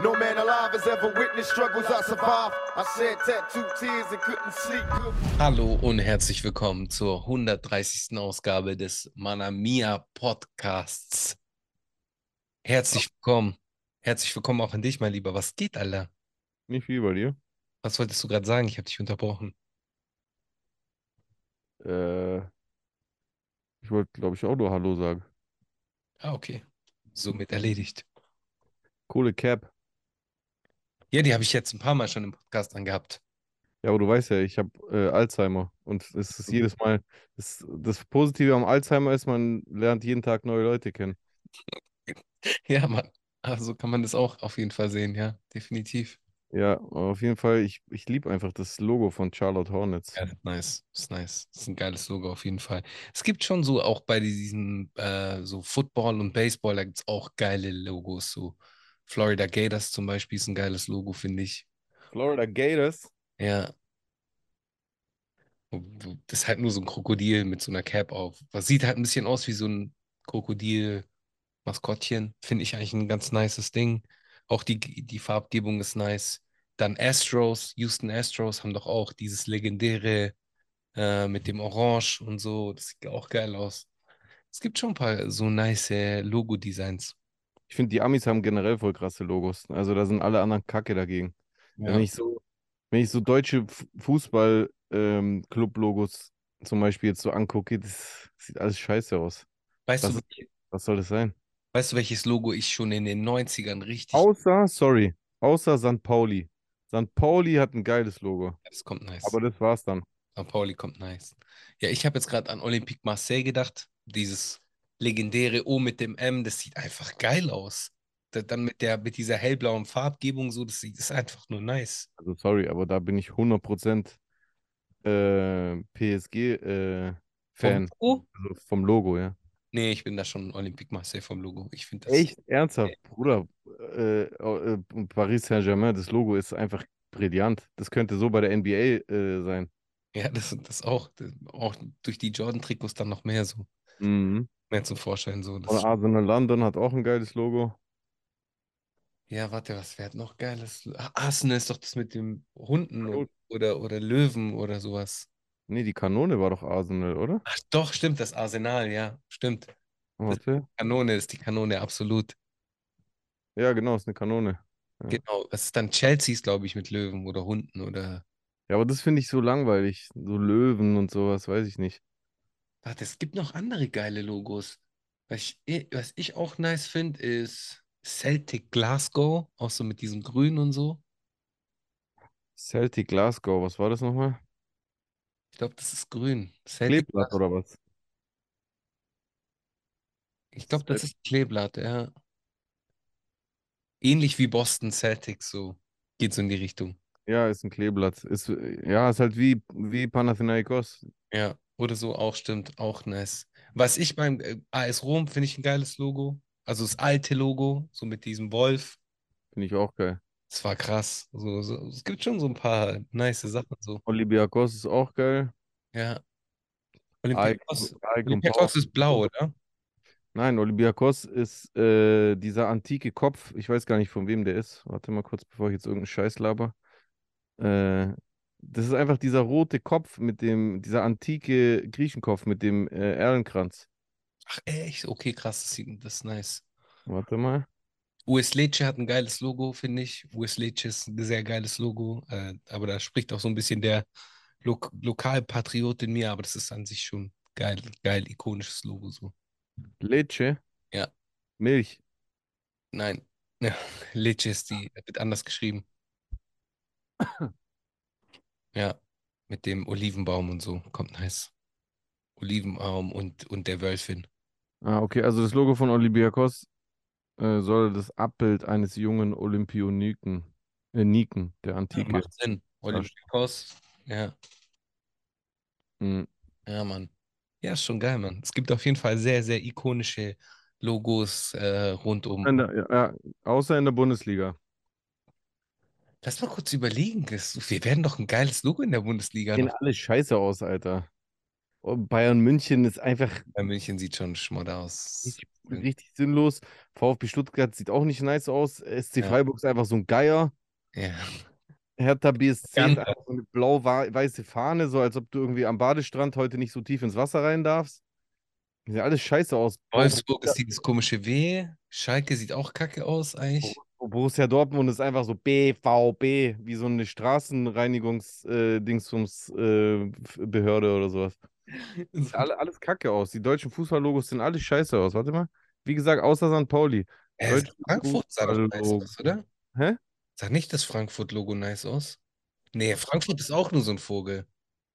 No man alive has ever witnessed struggles I survived. I shed tattooed tears and couldn't sleep. Hallo und herzlich willkommen zur 130. Ausgabe des Manamia Podcasts. Herzlich willkommen. Herzlich willkommen auch an dich, mein Lieber. Was geht, Alter? Nicht viel bei dir. Was wolltest du gerade sagen? Ich habe dich unterbrochen. Äh, ich wollte, glaube ich, auch nur Hallo sagen. Ah, okay. Somit erledigt. Coole Cap. Ja, die habe ich jetzt ein paar Mal schon im Podcast angehabt. Ja, aber du weißt ja, ich habe äh, Alzheimer. Und es ist jedes Mal, das, das Positive am Alzheimer ist, man lernt jeden Tag neue Leute kennen. Ja, Mann. Also kann man das auch auf jeden Fall sehen, ja, definitiv. Ja, auf jeden Fall, ich, ich liebe einfach das Logo von Charlotte Hornets. Ja, nice. Ist nice. Das ist ein geiles Logo auf jeden Fall. Es gibt schon so auch bei diesen äh, so Football und Baseball, da gibt es auch geile Logos. So Florida Gators zum Beispiel ist ein geiles Logo, finde ich. Florida Gators. Ja. Das ist halt nur so ein Krokodil mit so einer Cap auf. Was sieht halt ein bisschen aus wie so ein Krokodil-Maskottchen. Finde ich eigentlich ein ganz nices Ding. Auch die, die Farbgebung ist nice. Dann Astros, Houston Astros haben doch auch dieses legendäre äh, mit dem Orange und so. Das sieht auch geil aus. Es gibt schon ein paar so nice Logo-Designs. Ich finde, die Amis haben generell voll krasse Logos. Also da sind alle anderen Kacke dagegen. Ja. Wenn ich so, wenn ich so deutsche Fußball-Club-Logos zum Beispiel jetzt so angucke, das sieht alles scheiße aus. Weißt Was, du, was soll das sein? weißt du, welches Logo ich schon in den 90ern richtig. Außer, sorry, außer St. Pauli. St. Pauli hat ein geiles Logo. Das kommt nice. Aber das war's dann. St. Pauli kommt nice. Ja, ich habe jetzt gerade an Olympique Marseille gedacht. Dieses legendäre O mit dem M, das sieht einfach geil aus. Da- Dann mit der, mit dieser hellblauen Farbgebung so, das, sieht- das ist einfach nur nice. Also sorry, aber da bin ich 100% äh, PSG-Fan. Vom Logo? also vom Logo, ja. Nee, ich bin da schon Olympique Marseille vom Logo. Ich finde das. Echt? Ernsthaft? Bruder, äh, äh, Paris Saint-Germain, das Logo ist einfach brillant. Das könnte so bei der NBA äh, sein. Ja, das, das auch. Das, auch durch die Jordan-Trikots dann noch mehr so. Mhm. Mehr zum Vorstellen so. Und Das, Arsenal London hat auch ein geiles Logo. ja, warte, was wäre noch geiles? Ah, Arsenal ist doch das mit dem Hunden Kanone. oder, oder Löwen oder sowas. Nee, die Kanone war doch Arsenal, oder? Ach doch, stimmt, das Arsenal, ja, stimmt. Warte. Kanone ist die Kanone, absolut. Ja, genau, ist eine Kanone. Ja. Genau. Was ist dann Chelseas, glaube ich, mit Löwen oder Hunden oder. Ja, aber das finde ich so langweilig. So Löwen und sowas, weiß ich nicht. Warte, es gibt noch andere geile Logos. Was ich, eh, was ich auch nice finde, ist Celtic Glasgow, auch so mit diesem Grün und so. Celtic Glasgow, was war das nochmal? Ich glaube, das ist grün. Celtic Kleeblatt oder was? Ich glaube, das ist Kleeblatt, ja. Ähnlich wie Boston Celtics, so. Geht so in die Richtung. Ja, ist ein Kleeblatt. Ist, ja, ist halt wie, wie Panathinaikos. Ja, oder so auch stimmt, auch nice. Was ich beim äh, AS Rom finde ich ein geiles Logo. Also das alte Logo, so mit diesem Wolf. Finde ich auch geil. Das war krass. So, so, es gibt schon so ein paar nice Sachen so. Olympiakos ist auch geil. Ja. Olympiakos, Ike Olympiakos ist blau, oder? Nein, Olympiakos ist äh, dieser antike Kopf. Ich weiß gar nicht, von wem der ist. Warte mal kurz, bevor ich jetzt irgendeinen Scheiß laber. Äh, das ist einfach dieser rote Kopf mit dem, dieser antike Griechenkopf mit dem äh, Erlenkranz. Ach, echt? Okay, krass, das, sieht, das ist nice. Warte mal. US Lecce hat ein geiles Logo, finde ich. US Lecce ist ein sehr geiles Logo, äh, aber da spricht auch so ein bisschen der Lo Lokalpatriot in mir, aber das ist an sich schon geil, geil, ikonisches Logo so. Lecce. Ja. Milch. Nein, ja, Lecce ist die, wird anders geschrieben. Ja, mit dem Olivenbaum und so, kommt nice. Olivenbaum und, und der Wölfin. Ah, okay, also das Logo von Olympiakos äh, soll das Abbild eines jungen Olympioniken, äh, Niken, der Ja, Antike. macht Sinn. Olympiakos, ja, Mhm. ja, Mann. Ja, ist schon geil, Mann. Es gibt auf jeden Fall sehr, sehr ikonische Logos äh, rund um. In der, ja, ja, außer in der Bundesliga. Lass mal kurz überlegen. Das, wir werden doch ein geiles Logo in der Bundesliga Sehen alle scheiße aus, Alter. Und Bayern München ist einfach Bei München sieht schon schmodder aus. richtig richtig sinnlos. VfB Stuttgart sieht auch nicht nice aus. SC Ja. Freiburg ist einfach so ein Geier. Ja. Hertha BSC ist einfach so eine blau-weiße Fahne, so als ob du irgendwie am Badestrand heute nicht so tief ins Wasser rein darfst. Sieht alles scheiße aus. Wolfsburg ist dieses komische W. Schalke sieht auch kacke aus, eigentlich. Borussia Dortmund ist einfach so BVB, wie so eine Straßenreinigungs-Dingsbums-Behörde äh, oder sowas. Sieht alle, alles kacke aus. Die deutschen Fußballlogos sehen alle scheiße aus. Warte mal. Wie gesagt, außer St. Pauli. Äh, Frankfurt sah doch nice aus, oder? Hä? Sah nicht das Frankfurt-Logo nice aus? Nee, Frankfurt ist auch nur so ein Vogel.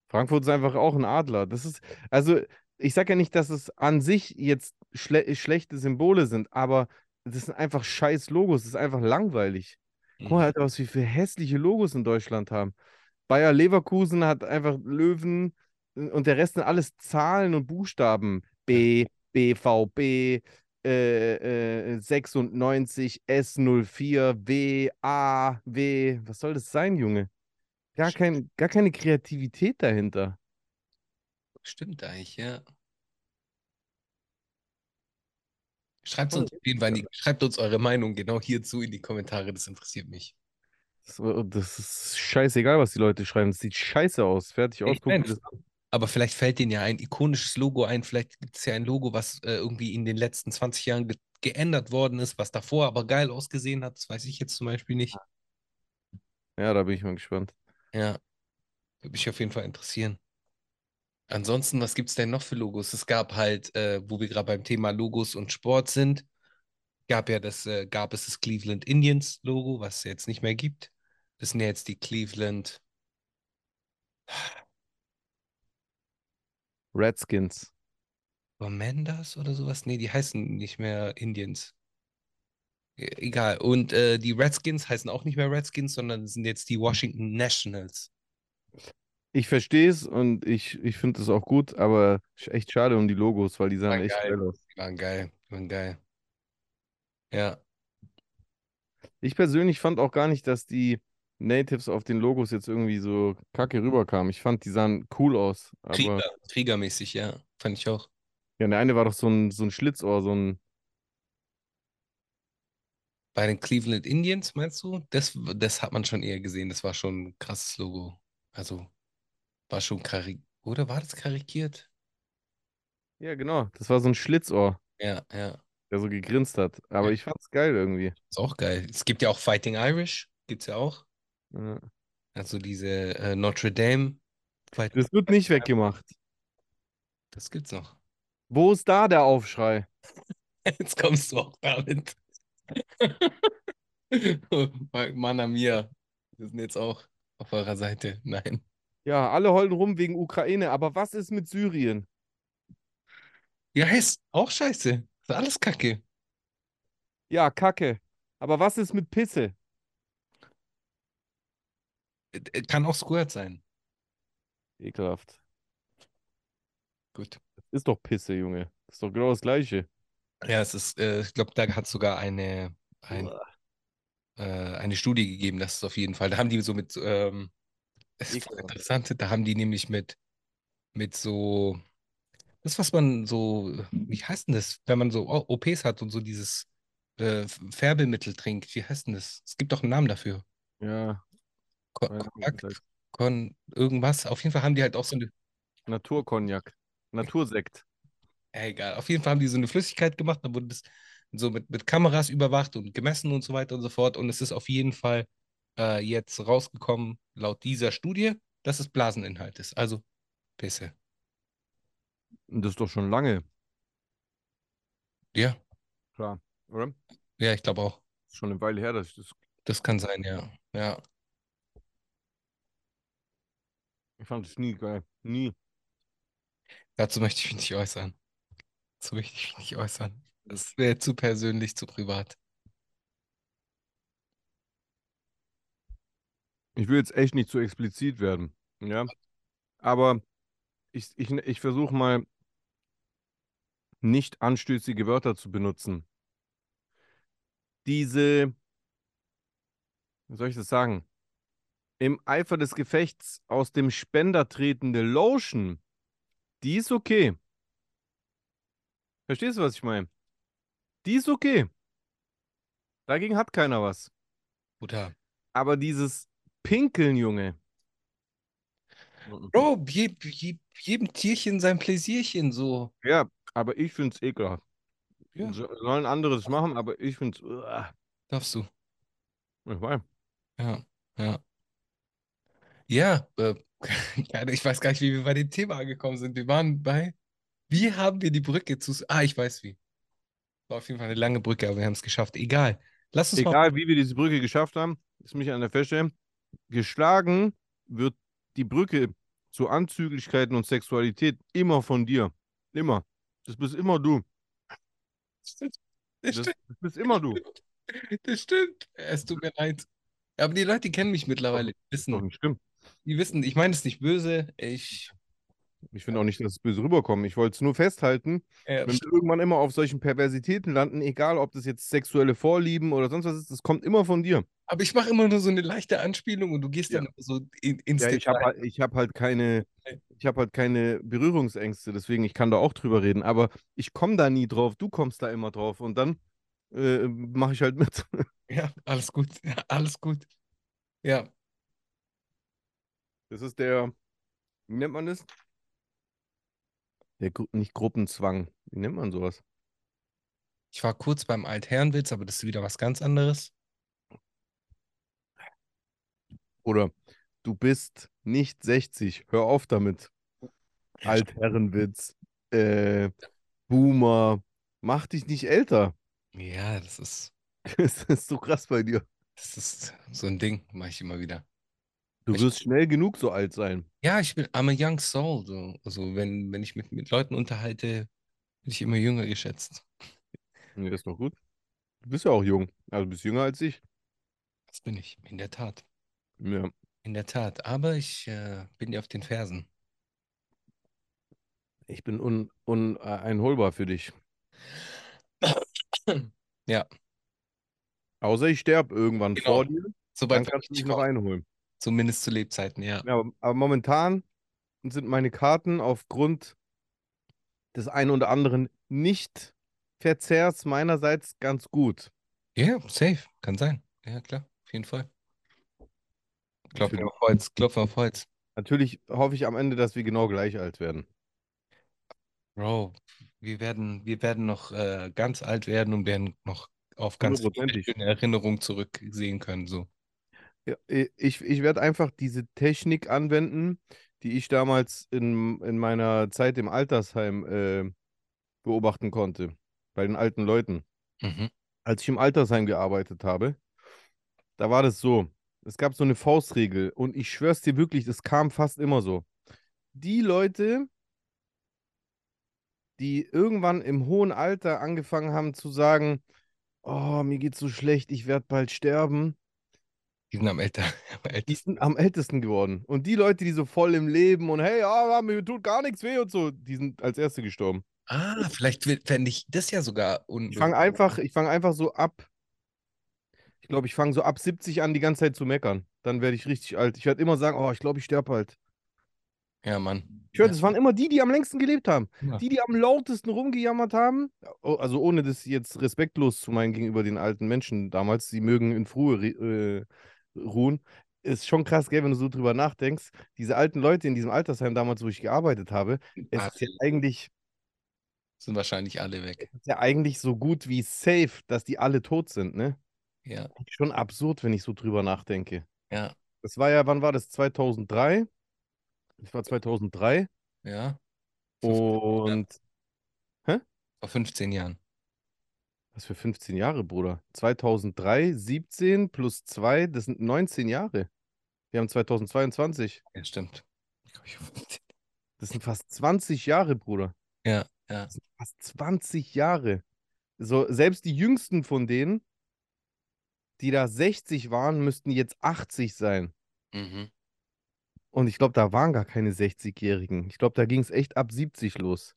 Frankfurt ist einfach auch ein Adler. Das ist, also, ich sage ja nicht, dass es an sich jetzt schle schlechte Symbole sind, aber das sind einfach scheiß Logos. Das ist einfach langweilig. Guck mal, Alter, was wir für hässliche Logos in Deutschland haben. Bayer Leverkusen hat einfach Löwen äh, und der Rest sind alles Zahlen und Buchstaben. B, BVB, äh, äh, 96, S04, W, A, W. Was soll das sein, Junge? Gar, kein, gar keine Kreativität dahinter. Stimmt eigentlich, ja. Schreibt uns die, schreibt uns eure Meinung genau hierzu in die Kommentare, das interessiert mich. Das, ist scheißegal, was die Leute schreiben. Das sieht scheiße aus. Fertig aus. Ich guck dir mein, das an. Aber vielleicht fällt denen ja ein ikonisches Logo ein. Vielleicht gibt es ja ein Logo, was äh, irgendwie in den letzten 20 Jahren ge geändert worden ist, was davor aber geil ausgesehen hat. Das weiß ich jetzt zum Beispiel nicht. Ja, da bin ich mal gespannt. Ja, würde mich auf jeden Fall interessieren. Ansonsten, was gibt es denn noch für Logos? Es gab halt, äh, wo wir gerade beim Thema Logos und Sport sind, gab ja das, äh, gab es das Cleveland Indians Logo, was es jetzt nicht mehr gibt. Das sind ja jetzt die Cleveland. Redskins. Commanders oder sowas? Nee, die heißen nicht mehr Indians. E egal. Und äh, die Redskins heißen auch nicht mehr Redskins, sondern sind jetzt die Washington Nationals. Ich verstehe es und ich, ich finde es auch gut, aber echt schade um die Logos, weil die sahen echt geil. geil aus. Die waren geil. Die waren geil. Ja. Ich persönlich fand auch gar nicht, dass die Natives auf den Logos jetzt irgendwie so kacke rüberkamen. Ich fand, die sahen cool aus. Aber Krieger, kriegermäßig, ja. Fand ich auch. ja, der eine war doch so ein, so ein Schlitzohr, so ein. Bei den Cleveland Indians, meinst du? Das, das hat man schon eher gesehen. Das war schon ein krasses Logo. Also, war schon karik... Oder war das karikiert? Ja, genau. Das war so ein Schlitzohr, Ja, ja. der so gegrinst hat. Aber Ja. ich fand's geil irgendwie. Ist auch geil. Es gibt ja auch Fighting Irish. Gibt's ja auch. Ja. Also diese äh, Notre Dame. Fight Das wird nicht weggemacht. das gibt's noch. Wo ist da der Aufschrei? Jetzt kommst du auch damit. Mann mir. Wir sind jetzt auch auf eurer Seite. Nein. Ja, alle heulen rum wegen Ukraine, aber was ist mit Syrien? Ja, ist auch scheiße. Ist alles Kacke. Ja, Kacke. Aber was ist mit Pisse? Äh, Kann auch Squirt sein. Ekelhaft. Gut. Ist doch Pisse, Junge. ist doch genau das Gleiche. Ja, es ist, äh, ich glaube, da hat sogar eine, ein, äh, eine Studie gegeben, das ist auf jeden Fall. Da haben die so mit, ähm, das ist voll interessant, da haben die nämlich mit, mit so, das, was man so, wie heißt denn das, wenn man so OPs hat und so dieses äh, Färbemittel trinkt, wie heißt denn das? Es gibt doch einen Namen dafür. Ja, Ko weiß nicht, Cognac. Con, irgendwas. Auf jeden Fall haben die halt auch so eine, Naturkognak. Natursekt. egal, auf jeden Fall haben die so eine Flüssigkeit gemacht, dann wurde das so mit, mit Kameras überwacht und gemessen und so weiter und so fort. Und es ist auf jeden Fall äh, jetzt rausgekommen, laut dieser Studie, dass es Blaseninhalt ist. Also Pisse. Und das ist doch schon lange. Ja, Klar, oder? ja, ich glaube auch. Schon eine Weile her, dass ich das. Das kann sein, ja. Ja. Ich fand es nie geil. Nie. Dazu möchte ich mich nicht äußern. Dazu möchte ich mich nicht äußern. Das wäre zu persönlich, zu privat. Ich will jetzt echt nicht zu explizit werden. Ja. Aber ich, ich, ich versuche mal nicht anstößige Wörter zu benutzen. Diese, wie soll ich das sagen? Im Eifer des Gefechts aus dem Spender tretende Lotion, die ist okay. Verstehst du, was ich meine? Die ist okay. Dagegen hat keiner was. Bruder. Aber dieses Pinkeln, Junge. Mhm. Bro, je, je, jedem Tierchen sein Pläsierchen so. Ja, aber ich find's ekelhaft. Ja. So, sollen anderes machen, aber ich find's. uah. Darfst du. Ich weiß. Ja, ja. Ja, äh, ich weiß gar nicht, wie wir bei dem Thema angekommen sind. Wir waren bei, wie haben wir die Brücke zu, ah, ich weiß wie. War auf jeden Fall eine lange Brücke, aber wir haben es geschafft. Egal. Lass uns mal, Egal, wie wir diese Brücke geschafft haben, ist mich an der feststellen. Geschlagen wird die Brücke zu Anzüglichkeiten und Sexualität immer von dir. Immer. Das bist immer du. das Das, stimmt, das bist immer du. das stimmt. Es tut mir leid. Aber die Leute, die kennen mich mittlerweile, die wissen, schlimm. die wissen, ich meine es nicht böse. Ich, Ich finde auch nicht, dass es böse rüberkommt. Ich wollte es nur festhalten, äh, wenn wir irgendwann immer auf solchen Perversitäten landen, egal ob das jetzt sexuelle Vorlieben oder sonst was ist, das kommt immer von dir. aber ich mache immer nur so eine leichte Anspielung und du gehst dann Ja. so in, ins Ja, ich habe halt, hab halt keine, ich habe halt keine Berührungsängste, deswegen ich kann da auch drüber reden, aber ich komme da nie drauf, du kommst da immer drauf und dann äh, mache ich halt mit. Ja, alles gut. Ja, alles gut. Ja, Das ist der, wie nennt man das? Der nicht Gruppenzwang. Wie nennt man sowas? ich war kurz beim Altherrenwitz, aber das ist wieder was ganz anderes. Oder du bist nicht 60, hör auf damit. Altherrenwitz, äh, Boomer, mach dich nicht älter. Ja, das ist, Das ist so krass bei dir. das ist so ein Ding, mache ich immer wieder. Du Ich- wirst schnell genug so alt sein. Ja, ich bin, I'm a young soul. So. Also wenn, wenn ich mit, mit Leuten unterhalte, bin ich immer jünger geschätzt. Ja, ist doch gut. Du bist ja auch jung. Also du bist jünger als ich. Das bin ich, in der Tat. Ja. In der Tat. Aber ich äh, bin dir auf den Fersen. Ich bin un, un, äh, einholbar für dich. Ja, Außer ich sterbe irgendwann Genau. vor dir, dann sobald kannst du ich mich noch einholen. Zumindest zu Lebzeiten, ja. Ja, aber, aber momentan sind meine Karten aufgrund des einen oder anderen Nicht-Verzehrs meinerseits ganz gut. Ja, safe. Kann sein. Ja, klar. Auf jeden Fall. Klopfen auf Holz, klopfen auf Holz. Natürlich hoffe ich am Ende, dass wir genau gleich alt werden. Bro, wir werden, wir werden noch äh, ganz alt werden und werden noch auf ganz viele Erinnerungen zurücksehen können. So. Ja, ich, ich werde einfach diese Technik anwenden, die ich damals in, in meiner Zeit im Altersheim äh, beobachten konnte, bei den alten Leuten. Mhm. Als ich im Altersheim gearbeitet habe, da war das so. Es gab so eine Faustregel und ich schwör's dir wirklich, das kam fast immer so. Die Leute, die irgendwann im hohen Alter angefangen haben zu sagen, oh, mir geht's so schlecht, ich werde bald sterben, Die sind am älter, am die ältesten. sind am ältesten geworden. Und die Leute, die so voll im Leben und hey, ja, mir tut gar nichts weh und so, die sind als Erste gestorben. Ah, vielleicht fände ich das ja sogar Ich fange einfach, ich fange einfach so ab. Ich glaube, ich fange so ab 70 an, die ganze Zeit zu meckern. Dann werde ich richtig alt. Ich werde immer sagen, oh, ich glaube, ich sterbe halt. Ja, Mann. Ich höre, das waren immer die, die am längsten gelebt haben. Ja. Die, die am lautesten rumgejammert haben. Also ohne das jetzt respektlos zu meinen gegenüber den alten Menschen damals, sie mögen in Ruhe äh, ruhen. Ist schon krass, gell, wenn du so drüber nachdenkst. Diese alten Leute in diesem Altersheim damals, wo ich gearbeitet habe, es ist ja eigentlich, sind wahrscheinlich alle weg. es ist ja eigentlich so gut wie safe, dass die alle tot sind, ne? Ja, Schon absurd, wenn ich so drüber nachdenke. ja, Das war ja, wann war das? 2003? Das war 2003. ja. Und vor 15 Jahren. Was für 15 Jahre, Bruder? 2003, 17 plus 2, das sind 19 Jahre. Wir haben 2022. Ja, stimmt. Das sind fast 20 Jahre, Bruder. Ja, ja. Das sind fast 20 Jahre. So, selbst die jüngsten von denen, die da 60 waren, müssten jetzt 80 sein. Mhm. Und ich glaube, da waren gar keine 60-Jährigen. Ich glaube, da ging es echt ab 70 los.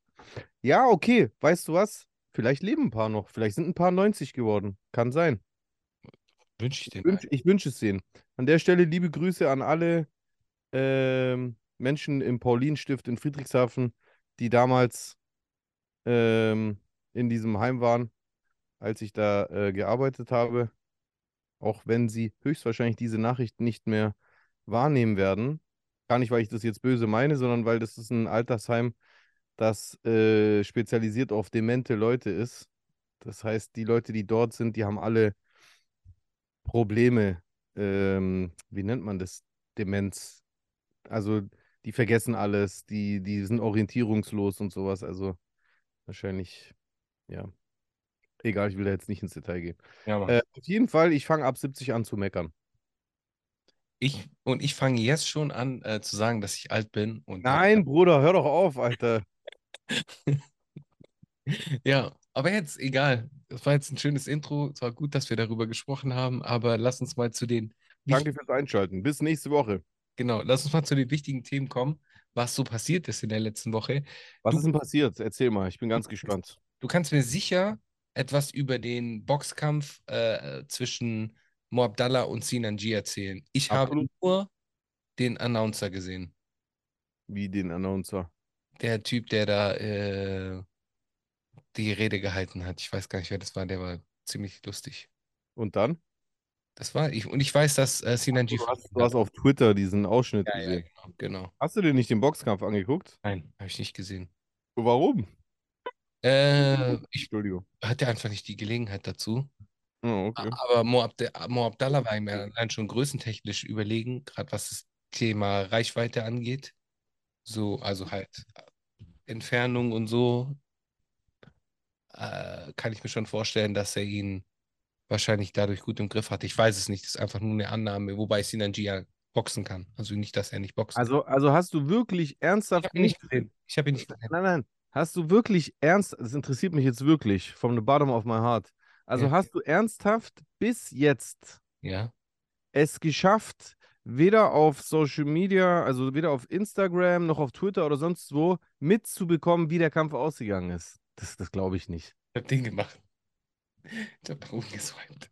Ja, okay, weißt du was? Vielleicht leben ein paar noch. Vielleicht sind ein paar 90 geworden. Kann sein. Wünsche ich den. Ich wünsch- Ich wünsche es denen. An der Stelle liebe Grüße an alle ähm, Menschen im Paulinstift in Friedrichshafen, die damals ähm, in diesem Heim waren. als ich da äh, gearbeitet habe, auch wenn sie höchstwahrscheinlich diese Nachricht nicht mehr wahrnehmen werden. Gar nicht, weil ich das jetzt böse meine, sondern weil das ist ein Altersheim, das äh, spezialisiert auf demente Leute ist. Das heißt, die Leute, die dort sind, die haben alle Probleme. Ähm, wie nennt man das? Demenz. Also die vergessen alles, die, die sind orientierungslos und sowas. Also wahrscheinlich, ja. Egal, ich will da jetzt nicht ins Detail gehen. Ja. Äh, auf jeden Fall, ich fange ab 70 an zu meckern. Ich, und ich fange jetzt schon an äh, zu sagen, dass ich alt bin. Und Nein, Bruder, hör doch auf, Alter. Ja, aber jetzt egal. Das war jetzt ein schönes Intro. Es war gut, dass wir darüber gesprochen haben, aber lass uns mal zu den Danke fürs Einschalten. Bis nächste Woche. Genau, lass uns mal zu den wichtigen Themen kommen, was so passiert ist in der letzten Woche. Was Du- ist denn passiert? Erzähl mal, ich bin ganz gespannt. Du kannst mir sicher etwas über den Boxkampf äh, zwischen Mo Abdallah und Sinan G erzählen. Ich habe Absolut. nur den Announcer gesehen. Wie den Announcer. Der Typ, der da äh, die Rede gehalten hat. Ich weiß gar nicht, wer das war. Der war ziemlich lustig. Und dann? Das war ich. Und ich weiß, dass äh, Sinan G Du hast, du hast auf Twitter diesen Ausschnitt Ja, ja, gesehen. genau, genau. Hast du dir nicht den Boxkampf angeguckt? Nein, habe ich nicht gesehen. Warum? Äh, ich Entschuldigung. hatte einfach nicht die Gelegenheit dazu. Oh, okay. Aber Mo, Abde Mo Abdallah war ihm ja allein schon größentechnisch überlegen, gerade was das Thema Reichweite angeht. So, also halt Entfernung und so, äh, kann ich mir schon vorstellen, dass er ihn wahrscheinlich dadurch gut im Griff hat. Ich weiß es nicht, das ist einfach nur eine Annahme, wobei Sinanji ja boxen kann. Also nicht, dass er nicht boxen Also, also hast du wirklich kann. Ich ernsthaft ihn nicht gesehen. Ich habe ihn nicht gesehen. Nein, nein. Hast du wirklich ernst, das interessiert mich jetzt wirklich, from the bottom of my heart. Also Ja. hast du ernsthaft bis jetzt Ja. es geschafft, weder auf Social Media, also weder auf Instagram noch auf Twitter oder sonst wo, mitzubekommen, wie der Kampf ausgegangen ist? Das, das glaube ich nicht. Ich habe den gemacht. Ich habe hochgeswiped.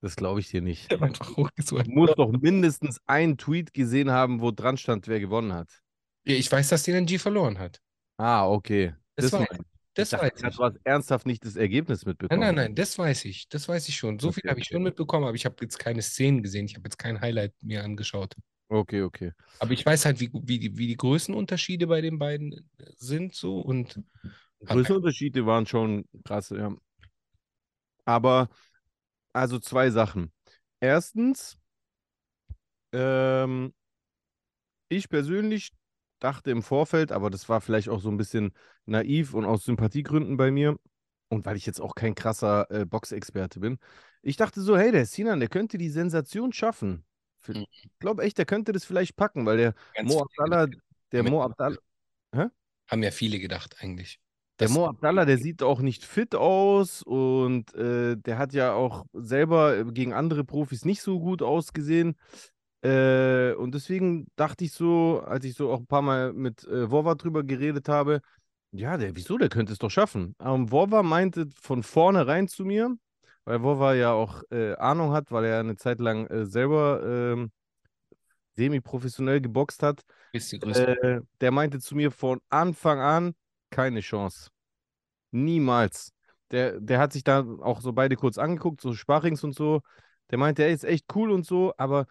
Das glaube ich dir nicht. Ich habe einfach hochgeswiped. Du musst doch mindestens einen Tweet gesehen haben, wo dran stand, wer gewonnen hat. Ich weiß, dass Sinanji verloren hat. Ah, okay. Das, Das mein- das dachte weiß ich. du hast ernsthaft nicht das Ergebnis Nein, mitbekommen. nein, nein, das weiß ich. Das weiß ich schon. So Okay, viel habe ich schon mitbekommen, aber ich habe jetzt keine Szenen gesehen. Ich habe jetzt kein Highlight mir angeschaut. Okay, okay. Aber ich weiß halt, wie, wie, die, wie die Größenunterschiede bei den beiden sind so und Größenunterschiede waren schon krass, ja. Aber, also zwei Sachen. Erstens, ähm, ich persönlich dachte im Vorfeld, aber das war vielleicht auch so ein bisschen naiv und aus Sympathiegründen bei mir und weil ich jetzt auch kein krasser äh, Boxexperte bin, ich dachte so, hey, der Sinan, der könnte die Sensation schaffen. Mhm. Ich glaube echt, der könnte das vielleicht packen, weil der ganz Mo Abdallah, der Mo Abdallah, haben ja viele gedacht eigentlich. Der Mo Abdallah, der sieht auch nicht fit aus und äh, der hat ja auch selber äh, gegen andere Profis nicht so gut ausgesehen. Äh, und deswegen dachte ich so, als ich so auch ein paar Mal mit äh, Wova drüber geredet habe, ja, der, wieso, der könnte es doch schaffen. Ähm, Wova meinte von vornherein zu mir, weil Wova ja auch äh, Ahnung hat, weil er eine Zeit lang äh, selber ähm, semi-professionell geboxt hat, Bisschen größer. äh, der meinte zu mir von Anfang an, keine Chance. Niemals. Der, der hat sich da auch so beide kurz angeguckt, so Sparrings und so. Der meinte, er ist echt cool und so, aber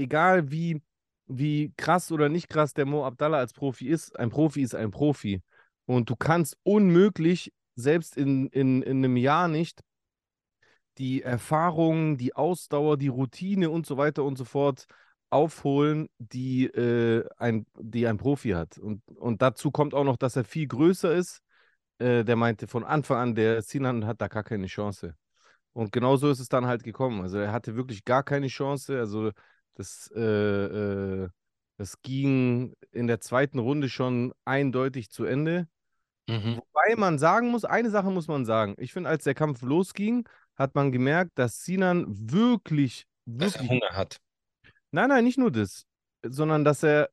egal wie, wie krass oder nicht krass der Mo Abdallah als Profi ist, ein Profi ist ein Profi. Und du kannst unmöglich, selbst in, in, in einem Jahr nicht, die Erfahrung, die Ausdauer, die Routine und so weiter und so fort aufholen, die, äh, ein, die ein Profi hat. Und, und dazu kommt auch noch, dass er viel größer ist. Äh, der meinte von Anfang an, der Sinan hat da gar keine Chance. Und genau so ist es dann halt gekommen. Also er hatte wirklich gar keine Chance. Also das, äh, äh, das ging in der zweiten Runde schon eindeutig zu Ende. Mhm. Wobei man sagen muss, eine Sache muss man sagen. Ich finde, als der Kampf losging, hat man gemerkt, dass Sinan wirklich, Dass er wirklich Hunger hat. Nein, nein, nicht nur das, sondern dass er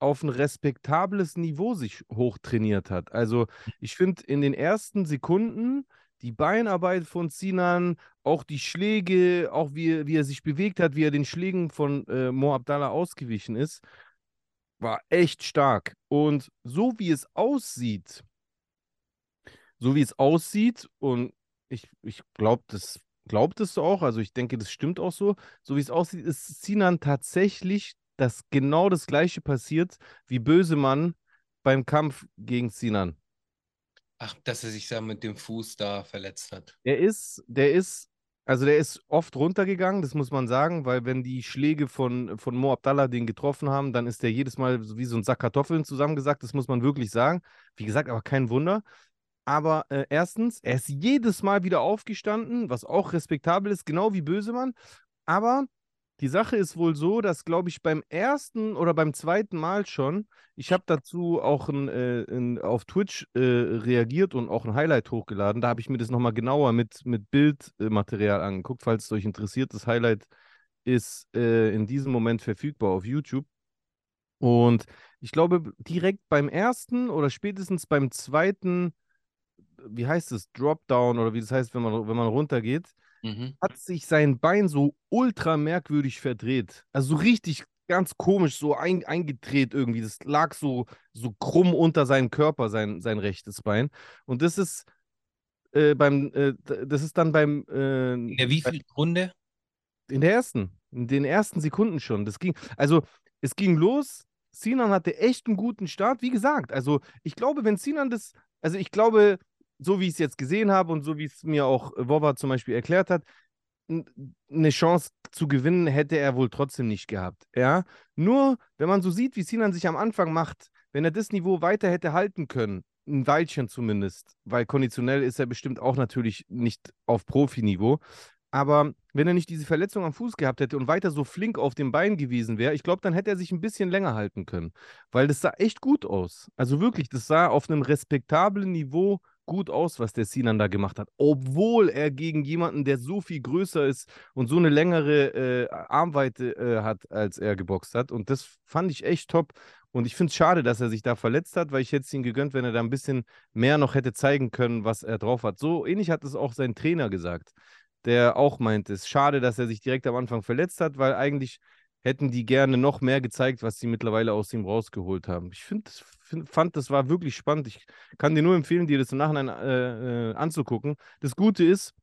auf ein respektables Niveau sich hochtrainiert hat. Also ich finde in den ersten Sekunden die Beinarbeit von Sinan, auch die Schläge, auch wie, wie er sich bewegt hat, wie er den Schlägen von äh, Mo Abdallah ausgewichen ist, war echt stark. Und so wie es aussieht, so wie es aussieht, und Ich, ich glaube, das glaubt es auch. Also ich denke, das stimmt auch so. So wie es aussieht, ist Sinan tatsächlich, dass genau das Gleiche passiert wie Bösemann beim Kampf gegen Sinan. Ach, dass er sich da mit dem Fuß da verletzt hat. Er ist, der ist, also der ist oft runtergegangen, das muss man sagen, weil wenn die Schläge von, von Mo Abdallah den getroffen haben, dann ist der jedes Mal so wie so ein Sack Kartoffeln zusammengesackt, das muss man wirklich sagen. Wie gesagt, aber kein Wunder. Aber äh, erstens, er ist jedes Mal wieder aufgestanden, was auch respektabel ist, genau wie Bösemann. Aber die Sache ist wohl so, dass, glaube ich, beim ersten oder beim zweiten Mal schon, ich habe dazu auch ein, äh, ein, auf Twitch äh, reagiert und auch ein Highlight hochgeladen. Da habe ich mir das nochmal genauer mit, mit Bildmaterial angeguckt. Falls es euch interessiert, das Highlight ist äh, in diesem Moment verfügbar auf YouTube. Und ich glaube, direkt beim ersten oder spätestens beim zweiten, wie heißt es, Dropdown oder wie das heißt, wenn man, wenn man runtergeht, Mhm. hat sich sein Bein so ultra merkwürdig verdreht. Also so richtig ganz komisch, so ein, eingedreht irgendwie. Das lag so, so krumm unter seinem Körper, sein, sein rechtes Bein. Und das ist äh, beim, äh, das ist dann beim, äh, In der wievielten Runde? in der ersten, in den ersten Sekunden schon. Das ging, also es ging los. Sinan hatte echt einen guten Start. Wie gesagt, also ich glaube, wenn Sinan das, also ich glaube, so wie ich es jetzt gesehen habe und so wie es mir auch Wova zum Beispiel erklärt hat, eine Chance zu gewinnen hätte er wohl trotzdem nicht gehabt. Ja, nur wenn man so sieht, wie Sinan sich am Anfang macht, wenn er das Niveau weiter hätte halten können, ein Weilchen zumindest, weil konditionell ist er bestimmt auch natürlich nicht auf Profiniveau. Aber wenn er nicht diese Verletzung am Fuß gehabt hätte und weiter so flink auf dem Bein gewesen wäre, ich glaube, dann hätte er sich ein bisschen länger halten können. Weil das sah echt gut aus. Also wirklich, das sah auf einem respektablen Niveau gut aus, was der Sinan da gemacht hat. Obwohl er gegen jemanden, der so viel größer ist und so eine längere äh, Armweite äh, hat, als er geboxt hat. Und das fand ich echt top. Und ich finde es schade, dass er sich da verletzt hat, weil ich hätte es ihm gegönnt, wenn er da ein bisschen mehr noch hätte zeigen können, was er drauf hat. So ähnlich hat es auch sein Trainer gesagt der auch meint, es ist schade, dass er sich direkt am Anfang verletzt hat, weil eigentlich hätten die gerne noch mehr gezeigt, was sie mittlerweile aus ihm rausgeholt haben. Ich find, find, fand, das war wirklich spannend. Ich kann dir nur empfehlen, dir das im Nachhinein äh, äh, anzugucken. Das Gute ist,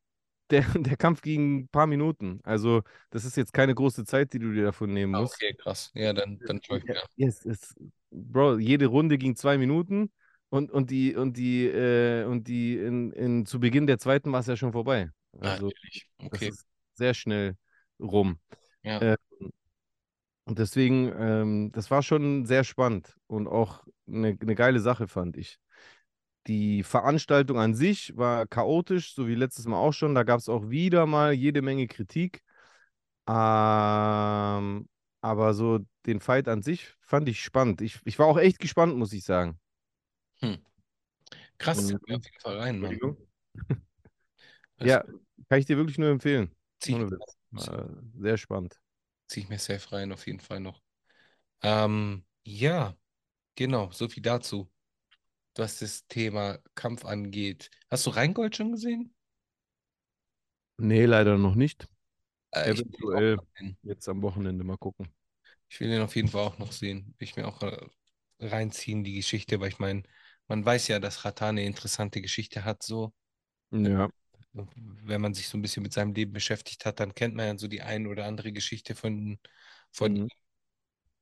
der, der Kampf ging ein paar Minuten. Also, das ist jetzt keine große Zeit, die du dir davon nehmen Ah, musst. okay, krass. Ja, dann, dann schau ich mir. Yes, es, Bro, jede Runde ging zwei Minuten und, und die, und die, äh, und die in, in, zu Beginn der zweiten war es ja schon vorbei. Ah, Also, natürlich. das Okay. ist sehr schnell rum. Ja. Und deswegen, ähm, das war schon sehr spannend und auch eine, eine geile Sache, fand ich. Die Veranstaltung an sich war chaotisch, so wie letztes Mal auch schon. Da gab es auch wieder mal jede Menge Kritik. Ähm, aber so den Fight an sich fand ich spannend. Ich, ich war auch echt gespannt, muss ich sagen. Hm. Krass, Mhm. auf jeden Fall rein, Mann. Ja, kann ich dir wirklich nur empfehlen. sehr spannend. Zieh ich mir safe rein, auf jeden Fall noch. Ähm, ja, genau, so viel dazu, was das Thema Kampf angeht. Hast du Rheingold schon gesehen? Nee, leider noch nicht. Äh, Eventuell jetzt am Wochenende mal gucken. ich will den auf jeden Fall auch noch sehen. Will ich mir auch äh, reinziehen, die Geschichte, weil ich meine, man weiß ja, dass Ratan eine interessante Geschichte hat, so. Ja. Wenn man sich so ein bisschen mit seinem Leben beschäftigt hat, dann kennt man ja so die ein oder andere Geschichte von, von Mhm. ihm.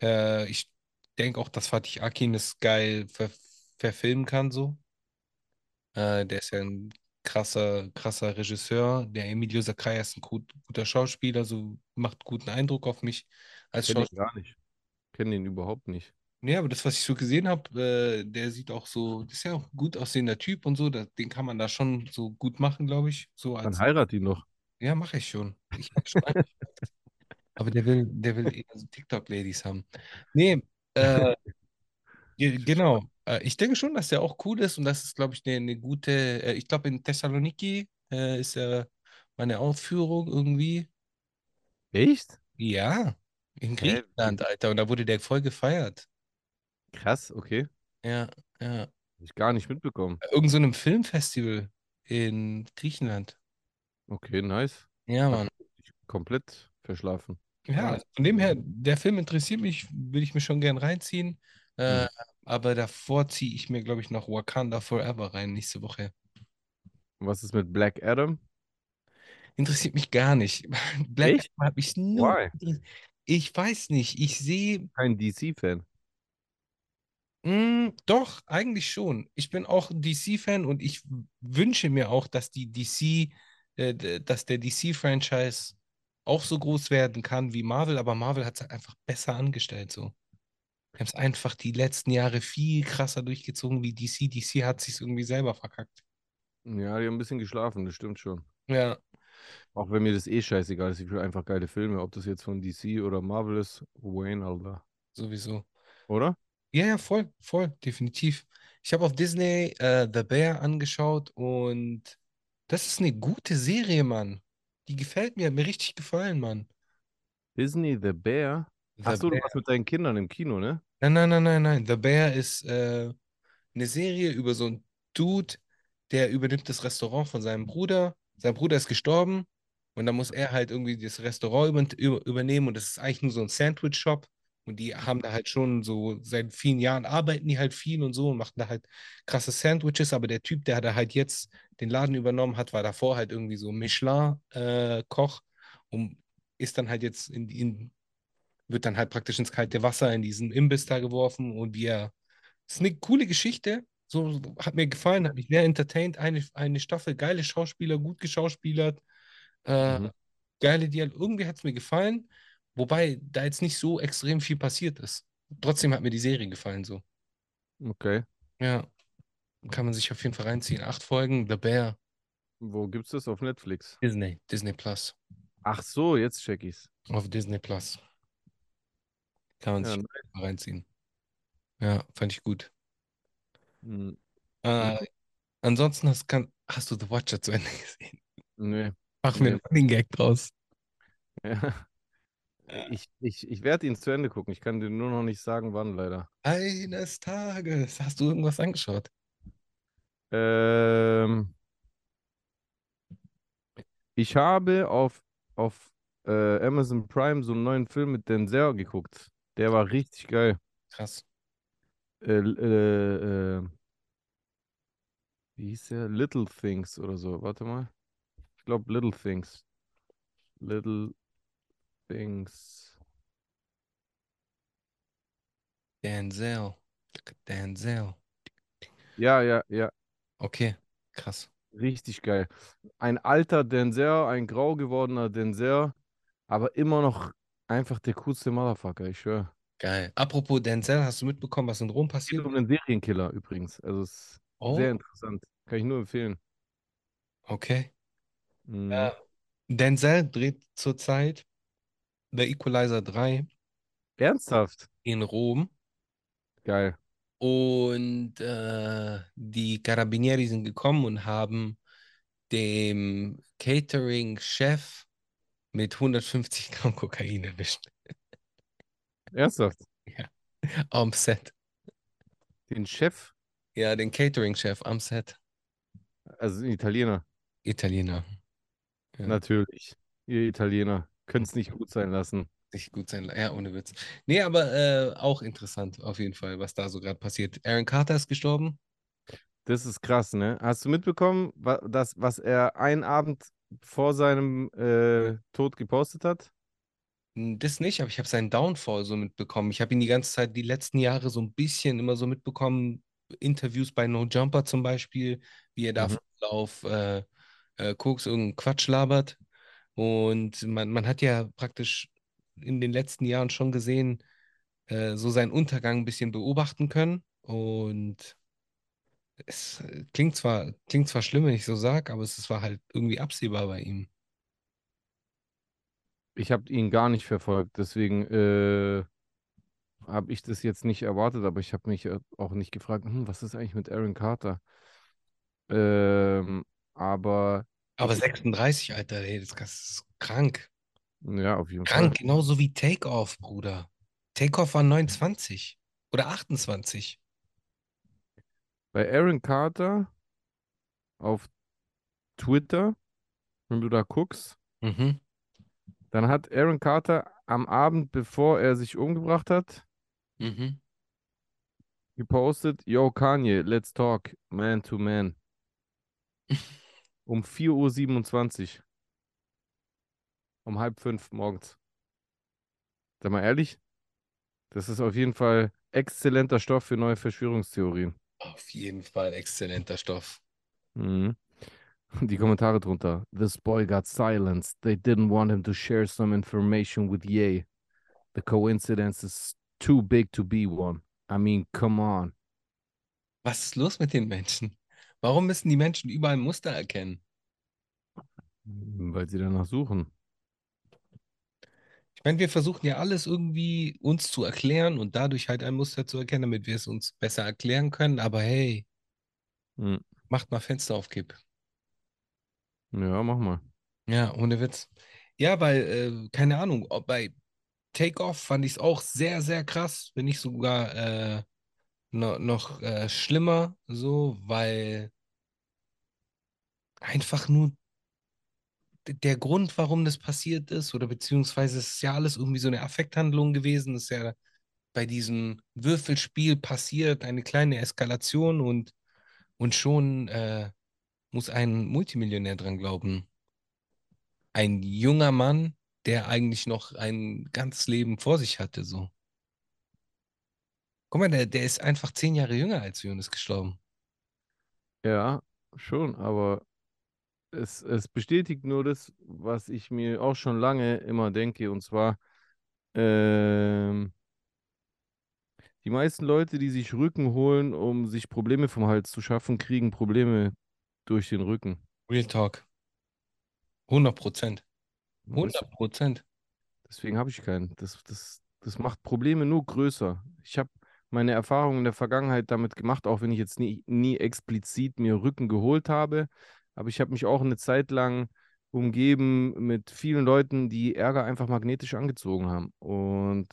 Äh, ich denke auch, dass Fatih Akin es geil ver verfilmen kann, so. Äh, der ist ja ein krasser, krasser Regisseur. Der Emilio Zaccaria ist ein gut, guter Schauspieler, so macht guten Eindruck auf mich als Kenne Schauspieler. ihn gar nicht. Kenne ihn überhaupt nicht. Nee, aber das, was ich so gesehen habe, äh, der sieht auch so, das ist ja auch ein gut aussehender Typ und so, da, den kann man da schon so gut machen, glaube ich. So Dann als, heirat ihn doch. ja, mache ich schon. Ich schon. Aber der will, der will eher so TikTok-Ladies haben. Nee, äh, ge- genau. Äh, ich denke schon, dass der auch cool ist und das ist, glaube ich, eine, eine gute, äh, ich glaube, in Thessaloniki äh, ist er meine Aufführung irgendwie. Echt? Ja, in? Griechenland, Alter. Und da wurde der voll gefeiert. Krass, okay. Ja, ja. Hab ich gar nicht mitbekommen. Bei irgend so einem Filmfestival in Griechenland. Okay, nice. Ja, Mann. Ich komplett verschlafen. Ja, also von dem her, der Film interessiert mich, will ich mir schon gern reinziehen. Äh, Mhm. aber davor ziehe ich mir, glaube ich, noch Wakanda Forever rein nächste Woche. Was ist mit Black Adam? Interessiert mich gar nicht. Black Echt? Adam habe ich nur. Ich weiß nicht. Ich sehe. Kein DC-Fan. Mm, doch, eigentlich schon. Ich bin auch ein DC-Fan und ich wünsche mir auch, dass die DC, äh, dass der DC-Franchise auch so groß werden kann wie Marvel, aber Marvel hat es halt einfach besser angestellt so. Die haben es einfach die letzten Jahre viel krasser durchgezogen wie DC. DC hat sich irgendwie selber verkackt. Ja, die haben ein bisschen geschlafen, das stimmt schon. Ja, Auch wenn mir das eh scheißegal ist, ich will einfach geile Filme, ob das jetzt von DC oder Marvel ist. Wayne, Alter. sowieso. Oder? Ja, ja, voll, voll, definitiv. Ich habe auf Disney äh, The Bear angeschaut und das ist eine gute Serie, Mann. Die gefällt mir, hat mir richtig gefallen, Mann. Disney The Bear. The Ach so, du Bear. warst mit deinen Kindern im Kino, ne? Nein, nein, nein, nein, nein. The Bear ist äh, eine Serie über so einen Dude, der übernimmt das Restaurant von seinem Bruder. Sein Bruder ist gestorben und dann muss er halt irgendwie das Restaurant über, über, übernehmen und das ist eigentlich nur so ein Sandwich-Shop. Und die haben da halt schon so, seit vielen Jahren arbeiten die halt viel und so und machen da halt krasse Sandwiches, aber der Typ, der da halt jetzt den Laden übernommen hat, war davor halt irgendwie so Michelin-Koch und ist dann halt jetzt in, in, wird dann halt praktisch ins kalte Wasser in diesen Imbiss da geworfen und. Das ist eine coole Geschichte. So hat mir gefallen, hat mich sehr entertained. Eine, eine Staffel, geile Schauspieler, gut geschauspielert, äh, Mhm. geile Dialog. Irgendwie hat es mir gefallen, wobei da jetzt nicht so extrem viel passiert ist. Trotzdem hat mir die Serie gefallen, so. Okay. Ja, kann man sich auf jeden Fall reinziehen. Acht Folgen, The Bear, Wo gibt's das? Auf Netflix. Disney, Disney Plus. Ach so, jetzt check ich's. Auf Disney Plus. Kann man Ja, sich mal reinziehen. Ja, fand ich gut. n- Äh, ansonsten hast, kann, hast du The Watcher zu Ende gesehen. nee. Mach mir Nee. einen Gag draus. Ja. Ich, ich, ich werde ihn zu Ende gucken. Ich kann dir nur noch nicht sagen, wann leider. Eines Tages. Hast du irgendwas angeschaut? Ähm, ich habe auf, auf äh, Amazon Prime so einen neuen Film mit Denzel geguckt. Der war richtig geil. Krass. Äh, äh, äh, wie hieß der? Little Things oder so. Warte mal. Ich glaube Little Things. Little Things. Denzel. Denzel. Ja, ja, ja. Okay, krass. Richtig geil. Ein alter Denzel, ein grau gewordener Denzel, aber immer noch einfach der coolste Motherfucker, ich schwöre. Geil. Apropos Denzel, hast du mitbekommen, was in Rom Geht passiert? um einen Serienkiller übrigens. Also es ist Oh, sehr interessant. Kann ich nur empfehlen. okay. Mhm. Äh, Denzel dreht zurzeit The Equalizer 3 Ernsthaft? in Rom Geil. und äh, die Carabinieri sind gekommen und haben dem Catering-Chef mit 150 Gramm Kokain erwischt. Ernsthaft? Am Set. Den Chef, Ja, den Catering-Chef am Set. also ein Italiener. Italiener. Ja. Natürlich. Ihr Italiener. Könnt es nicht gut sein lassen. Nicht gut sein. Ja, ohne Witz. Nee, aber äh, auch interessant auf jeden Fall, was da so gerade passiert. Aaron Carter ist gestorben. Das ist krass, ne? Hast du mitbekommen, wa- das, was er einen Abend vor seinem äh, Tod gepostet hat? Hm, Das nicht, aber ich habe seinen Downfall so mitbekommen. Ich habe ihn die ganze Zeit, die letzten Jahre so ein bisschen immer so mitbekommen. Interviews bei No Jumper zum Beispiel, wie er da Mhm. auf äh, äh, Koks irgendeinen Quatsch labert. Und man, man hat ja praktisch in den letzten Jahren schon gesehen, äh, so seinen Untergang ein bisschen beobachten können. Und es äh, klingt zwar, klingt zwar schlimm, wenn ich so sage, aber es war halt irgendwie absehbar bei ihm. Ich habe ihn gar nicht verfolgt, deswegen äh, habe ich das jetzt nicht erwartet, aber ich habe mich äh, auch nicht gefragt, hm, was ist eigentlich mit Aaron Carter? Ähm, aber Aber Ich- 36, Alter, ey, das ist krank. ja, auf jeden Krank, Fall. genauso wie Takeoff, Bruder. Takeoff war 29 oder 28. Bei Aaron Carter auf Twitter, wenn du da guckst, Mhm. dann hat Aaron Carter am Abend, bevor er sich umgebracht hat, Mhm. gepostet, Yo Kanye, let's talk, man to man. um 4.27 Uhr. Um halb fünf morgens. Sag mal ehrlich, das ist auf jeden Fall exzellenter Stoff für neue Verschwörungstheorien. Auf jeden Fall exzellenter Stoff. Mhm. Die Kommentare drunter. This boy got silenced. They didn't want him to share some information with Ye. The coincidence is too big to be one. I mean, come on. Was ist los mit den Menschen? Warum müssen die Menschen überall Muster erkennen? Weil sie danach suchen. Ich meine, wir versuchen ja alles irgendwie uns zu erklären und dadurch halt ein Muster zu erkennen, damit wir es uns besser erklären können. Aber hey, Hm. macht mal Fenster auf Kipp. Ja, mach mal. Ja, ohne Witz. Ja, weil, äh, keine Ahnung, bei Takeoff fand ich es auch sehr, sehr krass, wenn nicht sogar äh, no, noch äh, schlimmer, so, weil einfach nur der Grund, warum das passiert ist, oder beziehungsweise es ist ja alles irgendwie so eine Affekthandlung gewesen, ist ja bei diesem Würfelspiel passiert, eine kleine Eskalation und, und schon äh, muss ein Multimillionär dran glauben. Ein junger Mann, der eigentlich noch ein ganzes Leben vor sich hatte, so. Guck mal, der, der ist einfach zehn Jahre jünger als wir und ist gestorben. Ja, schon, aber es, es bestätigt nur das, was ich mir auch schon lange immer denke, und zwar, ähm, die meisten Leute, die sich Rücken holen, um sich Probleme vom Hals zu schaffen, kriegen Probleme durch den Rücken. Real Talk. 100 Prozent. Und des- 100 Prozent. Deswegen habe ich keinen. Das, das, das macht Probleme nur größer. Ich habe meine Erfahrungen in der Vergangenheit damit gemacht, auch wenn ich jetzt nie, nie explizit mir Rücken geholt habe. Aber ich habe mich auch eine Zeit lang umgeben mit vielen Leuten, die Ärger einfach magnetisch angezogen haben. Und,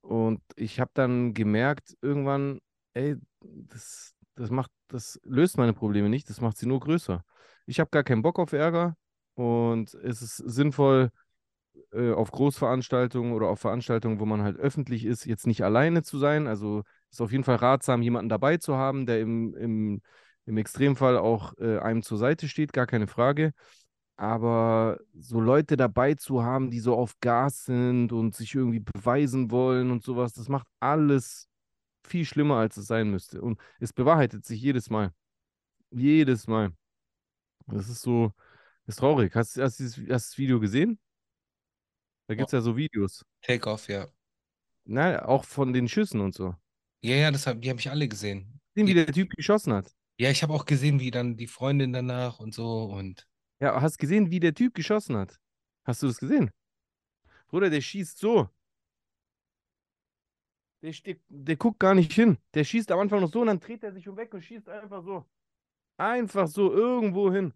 und ich habe dann gemerkt, irgendwann, ey, das, das macht, das löst meine Probleme nicht, das macht sie nur größer. Ich habe gar keinen Bock auf Ärger und es ist sinnvoll, äh, auf Großveranstaltungen oder auf Veranstaltungen, wo man halt öffentlich ist, jetzt nicht alleine zu sein. Also ist auf jeden Fall ratsam, jemanden dabei zu haben, der im, im, im Extremfall auch äh, einem zur Seite steht, gar keine Frage. Aber so Leute dabei zu haben, die so auf Gas sind und sich irgendwie beweisen wollen und sowas, das macht alles viel schlimmer, als es sein müsste. Und es bewahrheitet sich jedes Mal. Jedes Mal. Das ist so, ist traurig. Hast, hast, du hast du das Video gesehen? Da gibt es ja so Videos. Takeoff, ja. Na, auch von den Schüssen und so. Ja, ja, das hab, die habe ich alle gesehen. Sehen, wie der Typ geschossen hat. Ja, ich habe auch gesehen, wie dann die Freundin danach und so und Ja, hast gesehen, wie der Typ geschossen hat? Hast du das gesehen? Bruder, der schießt so. Der, steht, der guckt gar nicht hin. Der schießt am Anfang noch so und dann dreht er sich um weg und schießt einfach so. Einfach so irgendwo hin.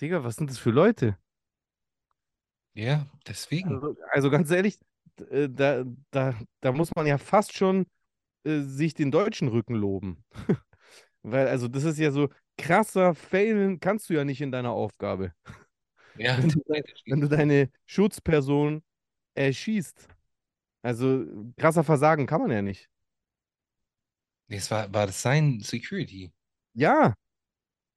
Digga, was sind das für Leute? ja, deswegen. Also, also ganz ehrlich, äh, da, da, da muss man ja fast schon äh, sich den deutschen Rücken loben. Weil, also, das ist ja so krasser Failen kannst du ja nicht in deiner Aufgabe. Ja, Wenn du, wenn du deine Schutzperson erschießt. Also, krasser Versagen kann man ja nicht. Nee, es war, war das sein Security. Ja.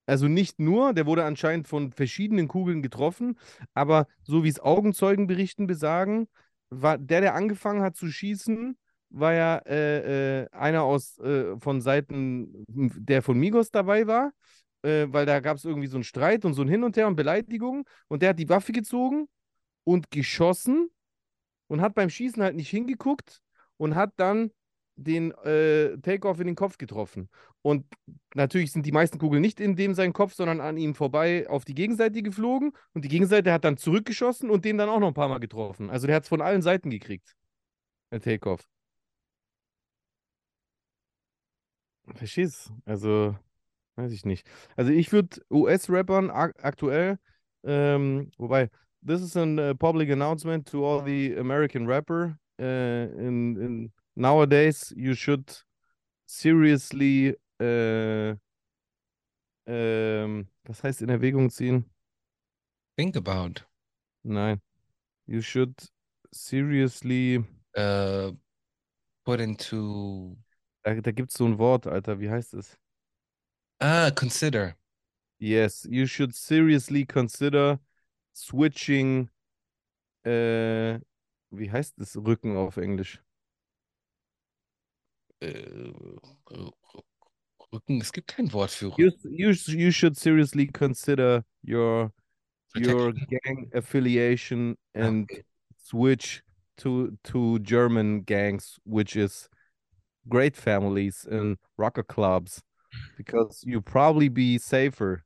Also nicht nur, der wurde anscheinend von verschiedenen Kugeln getroffen, aber so wie es Augenzeugenberichten besagen, war der, der angefangen hat zu schießen, war ja äh, äh, einer aus äh, von Seiten, der von Migos dabei war, äh, weil da gab es irgendwie so einen Streit und so ein Hin und Her und Beleidigungen und der hat die Waffe gezogen und geschossen und hat beim Schießen halt nicht hingeguckt und hat dann den äh, Takeoff in den Kopf getroffen. Und natürlich sind die meisten Kugeln nicht in dem seinen Kopf, sondern an ihm vorbei auf die Gegenseite geflogen. Und die Gegenseite hat dann zurückgeschossen und den dann auch noch ein paar Mal getroffen. Also der hat es von allen Seiten gekriegt. Der Takeoff. Verstehst? Also, weiß ich nicht. Also ich würde US-Rappern ak aktuell, ähm, wobei, this is a uh, public announcement to all the American rapper. Uh, in, in nowadays, you should seriously, äh, ähm, was heißt in Erwägung ziehen? Think about. Nein. You should seriously, Uh, put into. Da, da gibt es so ein Wort, Alter, wie heißt es? Ah, consider. Yes, you should seriously consider switching. Äh, wie heißt das Rücken auf Englisch? Äh, Rücken, es gibt kein Wort für You, Rücken. you, you should seriously consider your your gang affiliation Ah, and okay. switch to to German gangs, which is great families and rocker clubs, because you probably be safer.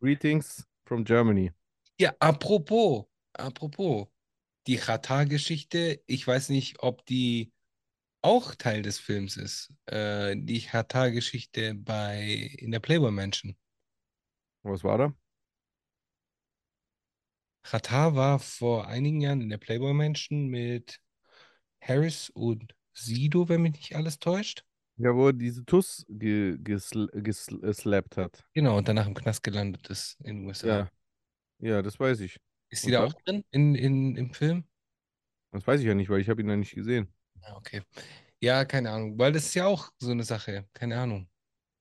Greetings from Germany. Ja, apropos, apropos, die Chata-Geschichte, ich weiß nicht, ob die auch Teil des Films ist. Äh, die Chata-Geschichte bei in der Playboy Mansion. Was war da? Chata war vor einigen Jahren in der Playboy Mansion mit Harris und Sido, wenn mich nicht alles täuscht. Ja, wo er diese Tuss ge gesl gesl geslappt hat. Genau, und danach im Knast gelandet ist in den USA. Ja, ja, das weiß ich. Ist die Und da auch drin in, in, im Film? Das weiß ich ja nicht, weil ich habe ihn ja nicht gesehen. Ja, okay. Ja, keine Ahnung, weil das ist ja auch so eine Sache. Keine Ahnung.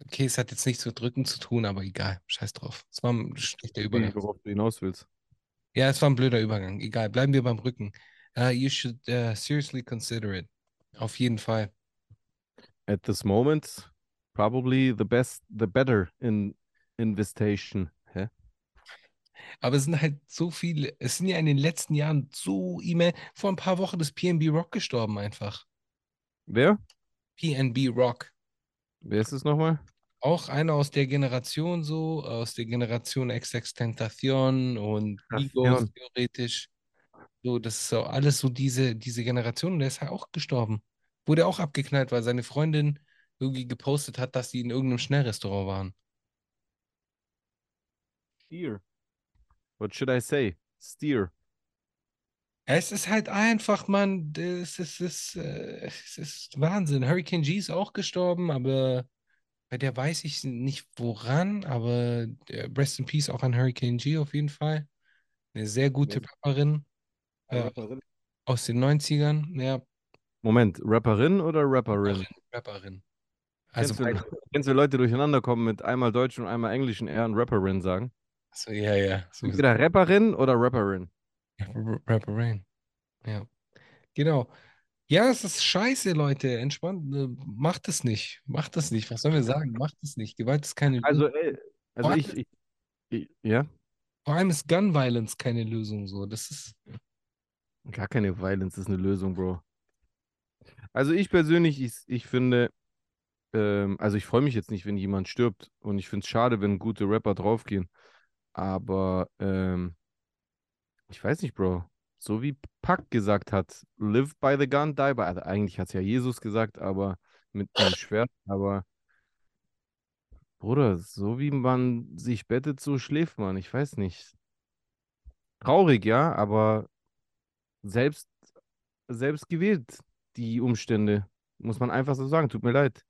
Okay, es hat jetzt nichts mit Drücken zu tun, aber egal. Scheiß drauf. Es war ein schlechter Ich weiß nicht, Übergang. worauf du hinaus willst. Ja, es war ein blöder Übergang. Egal, bleiben wir beim Rücken. Uh, you should uh, seriously consider it. Auf jeden Fall. At this moment, probably the best, the better in investation. Hä? Aber es sind halt so viele, es sind ja in den letzten Jahren so E-Mail. Vor ein paar Wochen ist PNB Rock gestorben einfach. Wer? PNB Rock. Wer ist es nochmal? Auch einer aus der Generation so, aus der Generation XX-Tentacion und Tentacion. theoretisch. So, das ist so alles so diese, diese Generation. Und der ist halt auch gestorben. Wurde auch abgeknallt, weil seine Freundin irgendwie gepostet hat, dass sie in irgendeinem Schnellrestaurant waren. Steer. What should I say? Steer. Es ist halt einfach, Mann, es ist, es ist, äh, es ist Wahnsinn. Hurricane G ist auch gestorben, aber bei der weiß ich nicht woran, aber der Rest in Peace auch an Hurricane G auf jeden Fall. Eine sehr gute Rapperin äh, aus den 90ern. Ja, Moment, Rapperin oder Rapperin? Rapperin. Rapperin. Also, kennst, du, beide. kennst du Leute durcheinander kommen mit einmal Deutsch und einmal Englischen eher und Rapperin sagen? so, ja, ja. So, Entweder Rapperin oder Rapperin. Rapperin. Ja, genau. Ja, es ist scheiße, Leute. Entspannt. äh, Macht es nicht. Macht es nicht. Was sollen wir sagen? Macht es nicht. Gewalt ist keine Lösung. Also, ey, also ich, ich, ich, ja, Vor allem ist Gun Violence keine Lösung. So, das ist. Gar keine Violence ist eine Lösung, Bro. Also ich persönlich, ich, ich finde, ähm, also ich freue mich jetzt nicht, wenn jemand stirbt und ich finde es schade, wenn gute Rapper draufgehen. Aber ähm, ich weiß nicht, Bro. So wie Pac gesagt hat, live by the gun, die by. Also eigentlich hat es ja Jesus gesagt, aber mit einem Schwert. Aber Bruder, so wie man sich bettet, so schläft man. Ich weiß nicht. Traurig, ja, aber selbst, selbst gewählt die Umstände. Muss man einfach so sagen. Tut mir leid.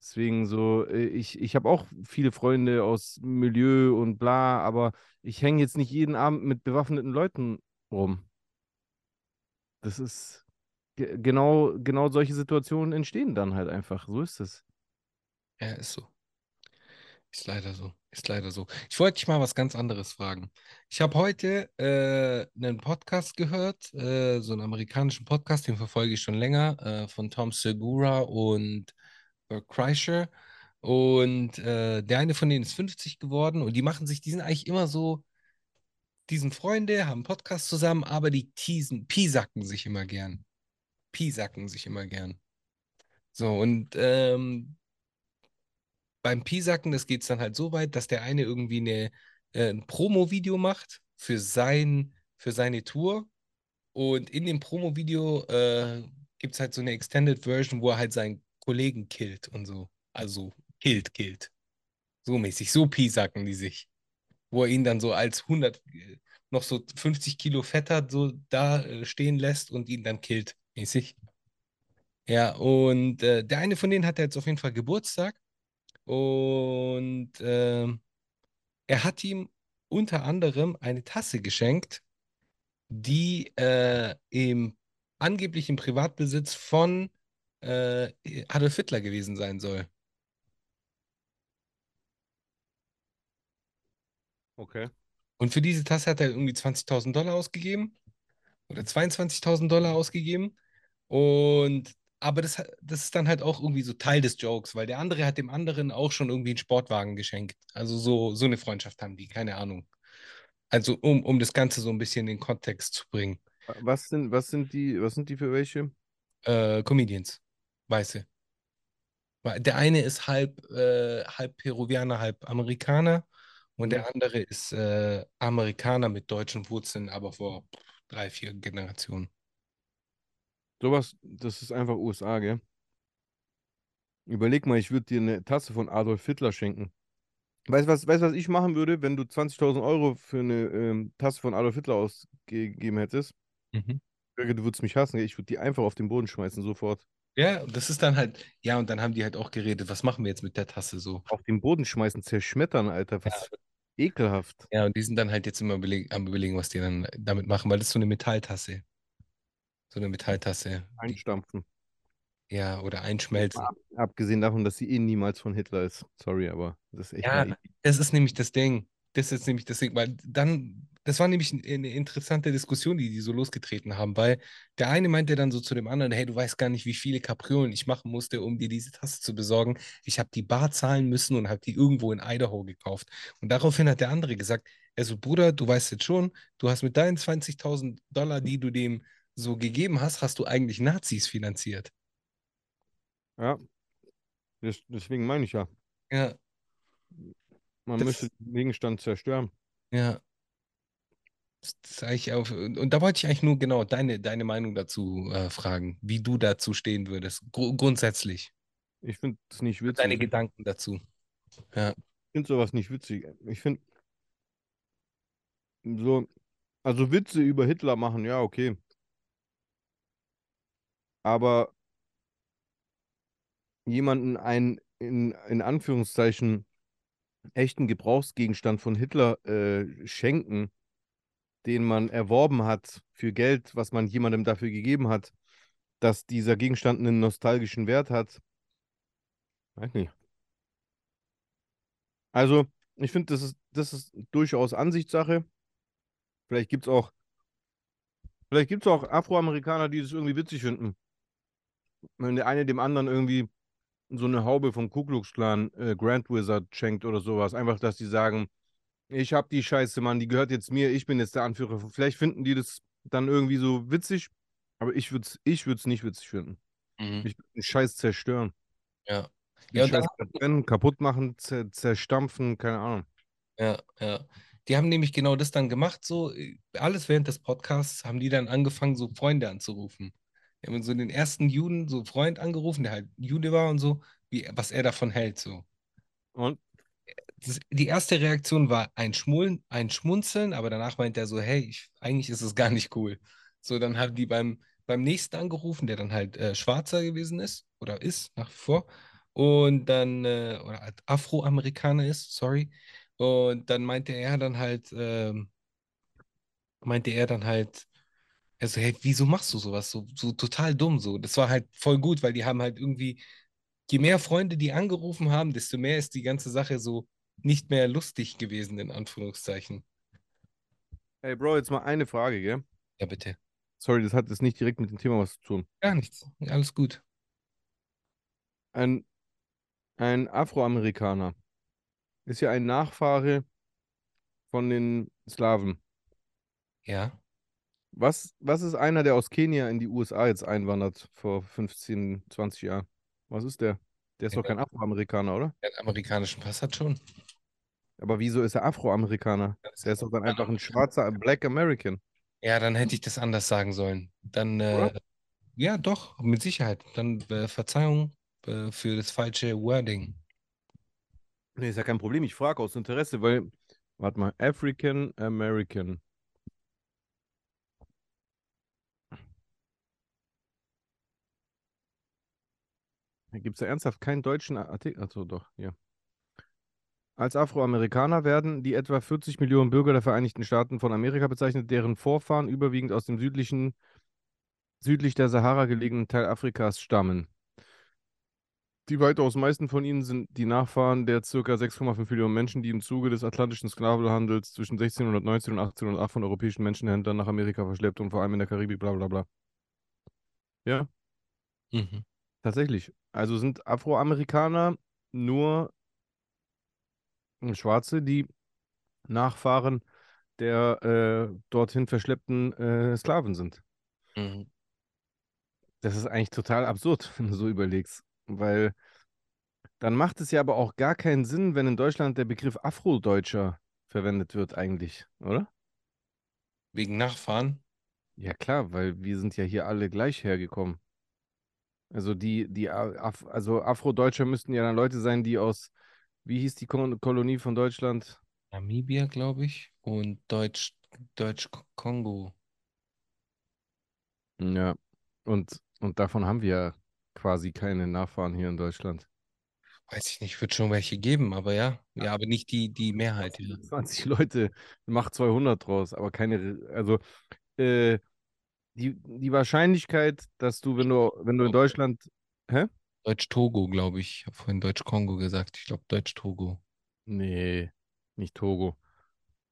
Deswegen so, äh, ich, ich habe auch viele Freunde aus Milieu und bla, aber ich hänge jetzt nicht jeden Abend mit bewaffneten Leuten rum. Das ist ge- genau, genau solche Situationen entstehen dann halt einfach. So ist es. Ja, ist so. Ist leider so. Ist leider so. Ich wollte dich mal was ganz anderes fragen. Ich habe heute äh, einen Podcast gehört, äh, so einen amerikanischen Podcast, den verfolge ich schon länger, äh, von Tom Segura und Bert Kreischer. Und äh, der eine von denen ist 50 geworden und die machen sich, die sind eigentlich immer so, die sind Freunde, haben Podcast zusammen, aber die teasen, piesacken sich immer gern. Piesacken sich immer gern. So, und ähm, beim Piesacken, das geht es dann halt so weit, dass der eine irgendwie eine, äh, ein Promo-Video macht für, sein, für seine Tour. Und in dem Promo-Video äh, gibt es halt so eine Extended Version, wo er halt seinen Kollegen killt und so. Also killt, killt. So mäßig. So piesacken die sich. Wo er ihn dann so als 100, äh, noch so 50 Kilo fetter so da äh, stehen lässt und ihn dann killt. Mäßig. Ja, und äh, der eine von denen hat jetzt auf jeden Fall Geburtstag. Und ähm, er hat ihm unter anderem eine Tasse geschenkt, die äh, im angeblich im Privatbesitz von äh, Adolf Hitler gewesen sein soll. Okay. Und für diese Tasse hat er irgendwie 20.000 Dollar ausgegeben oder 22.000 Dollar ausgegeben. Und aber das, das ist dann halt auch irgendwie so Teil des Jokes, weil der andere hat dem anderen auch schon irgendwie einen Sportwagen geschenkt. Also so, so eine Freundschaft haben die, keine Ahnung. Also um, um das Ganze so ein bisschen in den Kontext zu bringen. Was sind, was sind die, was sind die für welche? Äh, Comedians, Weiße. Der eine ist halb, äh, halb Peruvianer, halb Amerikaner und Mhm. der andere ist äh, Amerikaner mit deutschen Wurzeln, aber vor drei, vier Generationen. Sowas, das ist einfach USA, gell? Überleg mal, ich würde dir eine Tasse von Adolf Hitler schenken. Weißt du, was, weißt, was ich machen würde, wenn du 20.000 Euro für eine ähm, Tasse von Adolf Hitler ausgegeben hättest? Mhm. Du würdest mich hassen, ich würde die einfach auf den Boden schmeißen, sofort. Ja, und das ist dann halt, ja, und dann haben die halt auch geredet, was machen wir jetzt mit der Tasse so? Auf den Boden schmeißen, zerschmettern, Alter. Was ekelhaft. Ja, und die sind dann halt jetzt immer am überlegen, was die dann damit machen, weil das ist so eine Metalltasse. So eine Metalltasse. Einstampfen. ja, oder einschmelzen. Ab, abgesehen davon, dass sie eh niemals von Hitler ist. Sorry, aber das ist echt Ja, das ist nämlich das Ding. Das ist nämlich das Ding, weil dann, das war nämlich eine interessante Diskussion, die die so losgetreten haben, weil der eine meinte dann so zu dem anderen, hey, du weißt gar nicht, wie viele Kapriolen ich machen musste, um dir diese Tasse zu besorgen. Ich habe die bar zahlen müssen und habe die irgendwo in Idaho gekauft. Und daraufhin hat der andere gesagt, also Bruder, du weißt jetzt schon, du hast mit deinen 20.000 Dollar, die du dem so gegeben hast, hast du eigentlich Nazis finanziert. Ja. Des- Deswegen meine ich ja, Ja, man Das- möchte den Gegenstand zerstören. ja. Auf, und da wollte ich eigentlich nur genau deine, deine Meinung dazu äh, fragen, wie du dazu stehen würdest, gru- grundsätzlich. Ich finde es nicht witzig. Deine Ich Gedanken dazu. Ja, finde sowas nicht witzig. Ich finde so, also Witze über Hitler machen, ja, okay. Aber jemanden einen in, in Anführungszeichen echten Gebrauchsgegenstand von Hitler äh, schenken, den man erworben hat für Geld, was man jemandem dafür gegeben hat, dass dieser Gegenstand einen nostalgischen Wert hat. Weiß nicht. Also, ich finde, das ist, das ist durchaus Ansichtssache. Vielleicht gibt es auch, auch Afroamerikaner, die das irgendwie witzig finden. Wenn der eine dem anderen irgendwie so eine Haube vom Ku Klux Klan äh, Grand Wizard schenkt oder sowas. Einfach, dass die sagen, ich hab die Scheiße, Mann, die gehört jetzt mir, ich bin jetzt der Anführer. Vielleicht finden die das dann irgendwie so witzig, aber ich würde es ich würd's nicht witzig finden. mhm. Ich würde den Scheiß zerstören. ja. Den Ja, Scheiß verbrennen, kaputt machen, zer zerstampfen, keine Ahnung. ja, ja. Die haben nämlich genau das dann gemacht, so äh, alles während des Podcasts haben die dann angefangen, so Freunde anzurufen. Die haben so den ersten Juden, so Freund angerufen, der halt Jude war und so, wie, was er davon hält, so. Und das, die erste Reaktion war ein Schmullen, ein Schmunzeln, aber danach meint er so, hey, ich, eigentlich ist es gar nicht cool. So, dann haben die beim, beim nächsten angerufen, der dann halt äh, Schwarzer gewesen ist oder ist nach wie vor. Und dann, äh, oder halt Afroamerikaner ist, sorry. Und dann meinte er dann halt, ähm, meinte er dann halt, also, hey, wieso machst du sowas? So, so total dumm so. Das war halt voll gut, weil die haben halt irgendwie, je mehr Freunde die angerufen haben, desto mehr ist die ganze Sache so nicht mehr lustig gewesen, in Anführungszeichen. Ey, Bro, jetzt mal eine Frage, gell? Ja, bitte. Sorry, das hat jetzt nicht direkt mit dem Thema was zu tun. Gar nichts. Alles gut. Ein, ein Afroamerikaner ist ja ein Nachfahre von den Slawen. Ja. Was, was ist einer, der aus Kenia in die USA jetzt einwandert vor 15, 20 Jahren? Was ist der? Der ist doch kein Afroamerikaner, oder? Der einen amerikanischen Pass hat schon. Aber wieso ist er Afroamerikaner? Der ist doch dann einfach ein schwarzer Black American. Ja, dann hätte ich das anders sagen sollen. Dann, äh, ja, doch, mit Sicherheit. Dann äh, Verzeihung äh, für das falsche Wording. Nee, ist ja kein Problem. Ich frage aus Interesse, weil, warte mal, African American. Gibt es da ernsthaft keinen deutschen Artikel? Achso, doch, hier. Als Afroamerikaner werden die etwa 40 Millionen Bürger der Vereinigten Staaten von Amerika bezeichnet, deren Vorfahren überwiegend aus dem südlichen, südlich der Sahara gelegenen Teil Afrikas stammen. Die weitaus meisten von ihnen sind die Nachfahren der ca. 6,5 Millionen Menschen, die im Zuge des atlantischen Sklavenhandels zwischen 1619 und 1808 von europäischen Menschenhändlern nach Amerika verschleppt und vor allem in der Karibik, bla bla bla. Ja, Mhm. Tatsächlich. Also sind Afroamerikaner nur Schwarze, die Nachfahren der äh, dorthin verschleppten äh, Sklaven sind. Mhm. Das ist eigentlich total absurd, wenn du so überlegst. Weil dann macht es ja aber auch gar keinen Sinn, wenn in Deutschland der Begriff Afrodeutscher verwendet wird, eigentlich, oder? Wegen Nachfahren? Ja, klar, weil wir sind ja hier alle gleich hergekommen. Also die, die Af also Afrodeutscher müssten ja dann Leute sein, die aus, wie hieß die Kon Kolonie von Deutschland? Namibia, glaube ich. Und Deutsch, Deutsch-Kongo. Ja. Und, und davon haben wir ja quasi keine Nachfahren hier in Deutschland. Weiß ich nicht, wird schon welche geben, aber ja. Ja, aber nicht die, die Mehrheit. Ja. 20 Leute, macht 200 draus, aber keine, also äh, die, die Wahrscheinlichkeit, dass du, wenn du, wenn du in Deutschland, hä? Deutsch-Togo, glaube ich. Ich habe vorhin Deutsch-Kongo gesagt. Ich glaube Deutsch-Togo. Nee, nicht Togo.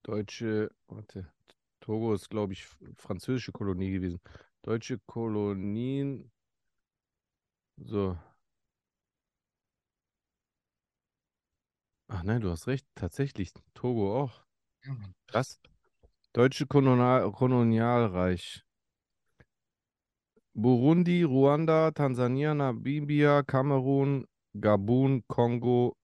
Deutsche, warte, Togo ist, glaube ich, französische Kolonie gewesen. Deutsche Kolonien, so. Ach nein, du hast recht, tatsächlich, Togo auch. Krass. Deutsche Kolonial Kolonialreich. Burundi, Ruanda, Tansania, Namibia, Kamerun, Gabun, Kongo,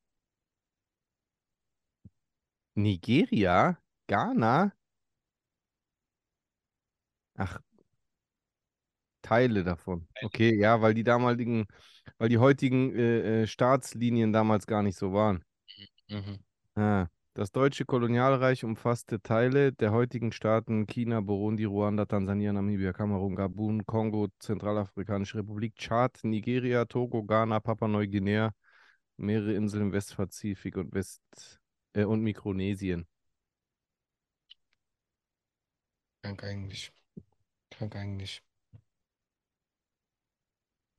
Nigeria, Ghana. Ach, Teile davon. Okay, ja, weil die damaligen, weil die heutigen äh, äh, Staatslinien damals gar nicht so waren. Mhm. Ah, das deutsche Kolonialreich umfasste Teile der heutigen Staaten China, Burundi, Ruanda, Tansania, Namibia, Kamerun, Gabun, Kongo, Zentralafrikanische Republik, Tschad, Nigeria, Togo, Ghana, Papua-Neuguinea, mehrere Inseln im Westpazifik und West äh, und Mikronesien. Krank eigentlich. Krank eigentlich.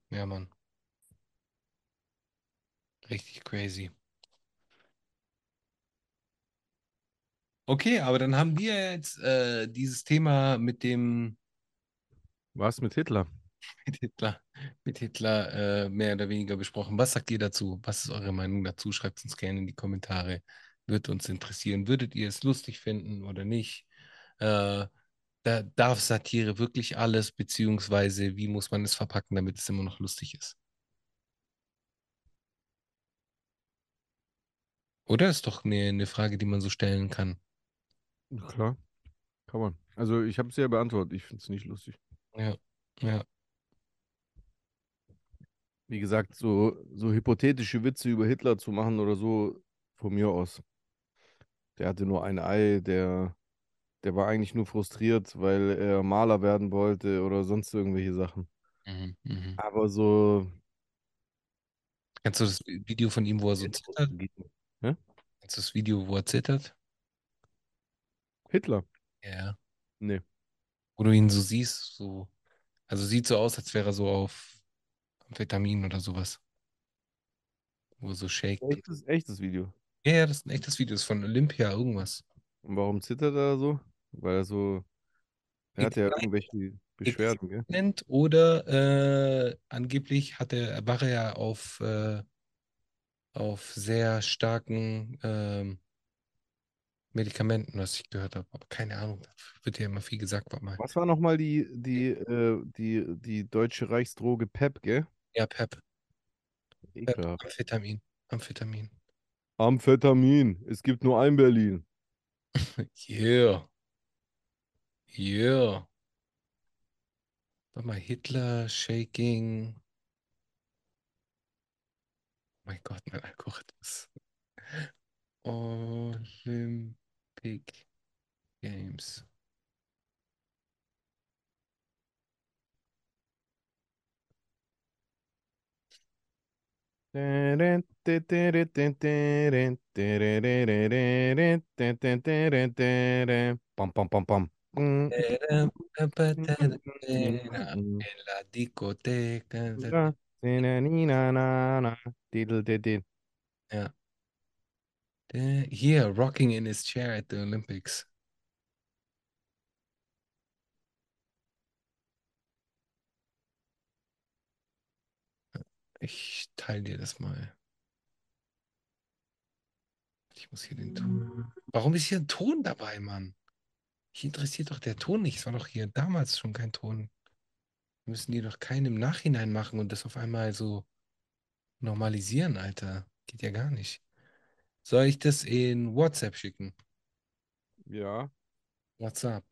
Ja, Mann. Richtig crazy. Okay, aber dann haben wir jetzt äh, dieses Thema mit dem Was mit Hitler? mit Hitler, mit Hitler äh, mehr oder weniger besprochen. Was sagt ihr dazu? Was ist eure Meinung dazu? Schreibt es uns gerne in die Kommentare. Würde uns interessieren. Würdet ihr es lustig finden oder nicht? Äh, da darf Satire wirklich alles, beziehungsweise wie muss man es verpacken, damit es immer noch lustig ist? Oder ist doch eine, eine Frage, die man so stellen kann. Klar, kann man. Also ich habe es ja beantwortet. Ich finde es nicht lustig. Ja, ja. Wie gesagt, so, so hypothetische Witze über Hitler zu machen oder so, von mir aus. Der hatte nur ein Ei, der, der war eigentlich nur frustriert, weil er Maler werden wollte oder sonst irgendwelche Sachen. Mhm, mhm. Aber so. Kennst du das Video von ihm, wo er so zittert? Hä? Kennst du das Video, wo er zittert? Hitler? Ja. Nee. Wo du ihn so siehst, so. Also sieht so aus, als wäre er so auf Amphetamin oder sowas. Wo er so shake. Echtes, echtes Video. Ja, ja, das ist ein echtes Video, das ist von Olympia, irgendwas. Und warum zittert er so? Weil er so. Er hat ja irgendwelche Beschwerden, gell? Oder äh, angeblich hat er, war er ja auf, äh, auf sehr starken ähm, Medikamenten, was ich gehört habe. Aber keine Ahnung, da wird ja immer viel gesagt. Warte mal. Was war nochmal die, die, äh, die, die deutsche Reichsdroge PEP, gell? Ja, Pep. Pep. Amphetamin. Amphetamin. Amphetamin. Es gibt nur ein Berlin. Yeah. Yeah. Warte mal, Hitler, Shaking. Oh mein Gott, mein Algorithmus. Olympic Games. Pam, pam, pam, pam. En la discoteca. ja, Ja. Der, hier, rocking in his chair at the Olympics. Ich teile dir das mal. Ich muss hier den Ton. Warum ist hier ein Ton dabei, Mann? Mich interessiert doch der Ton nicht. Es war doch hier damals schon kein Ton. Müssen die doch keinen im Nachhinein machen und das auf einmal so normalisieren, Alter. Geht ja gar nicht. Soll ich das in WhatsApp schicken? Ja. WhatsApp.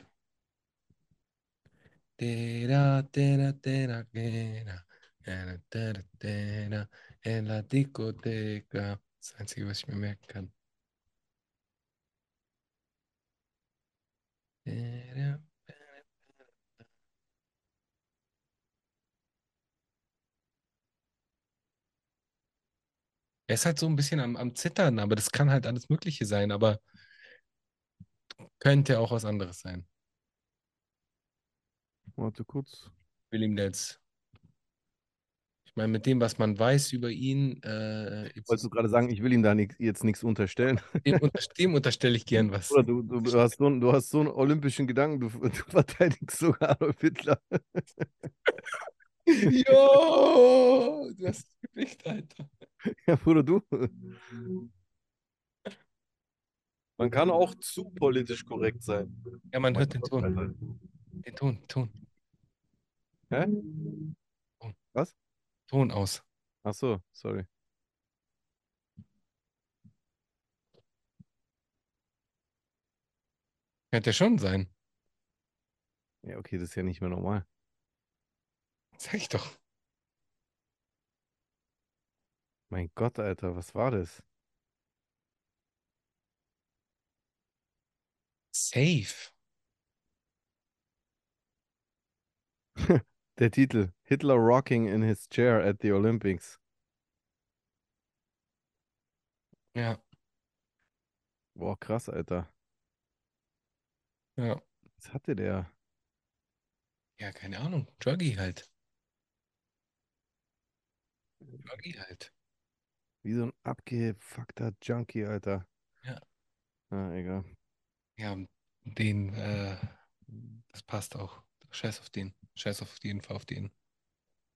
Dera, dera, dera, dera, dera, dera, dera, En la discoteca. Das Einzige, was ich mir merken kann. Dera. Er ist halt so ein bisschen am, am Zittern, aber das kann halt alles Mögliche sein, aber könnte auch was anderes sein. Warte kurz. William Dells. Ich meine, mit dem, was man weiß über ihn, äh, jetzt- Wolltest du gerade sagen, ich will ihm da nix, jetzt nichts unterstellen? dem, unter, dem unterstelle ich gern was. Oder du, du, du, hast so, einen- du hast so einen olympischen Gedanken, du, du verteidigst sogar Adolf Hitler. Jo, du hast Gewicht, Alter. Ja, Bruder, du. Man kann auch zu politisch korrekt sein. Ja, man hört den Ton. Alter. Den Ton, Ton, Hä? Was? Ton aus. Ach so, sorry. Könnte schon sein. Ja, okay, das ist ja nicht mehr normal. Sag ich doch. Mein Gott, Alter, was war das? Safe. Der Titel: Hitler rocking in his chair at the Olympics. Ja, Boah, krass, Alter. ja. Was hatte der? Ja, keine Ahnung. Druggy halt. Druggy halt. Wie so ein abgefuckter Junkie, Alter. Ja. Ah, egal. Ja, den, äh, das passt auch. Scheiß auf den. Scheiß auf jeden Fall auf den.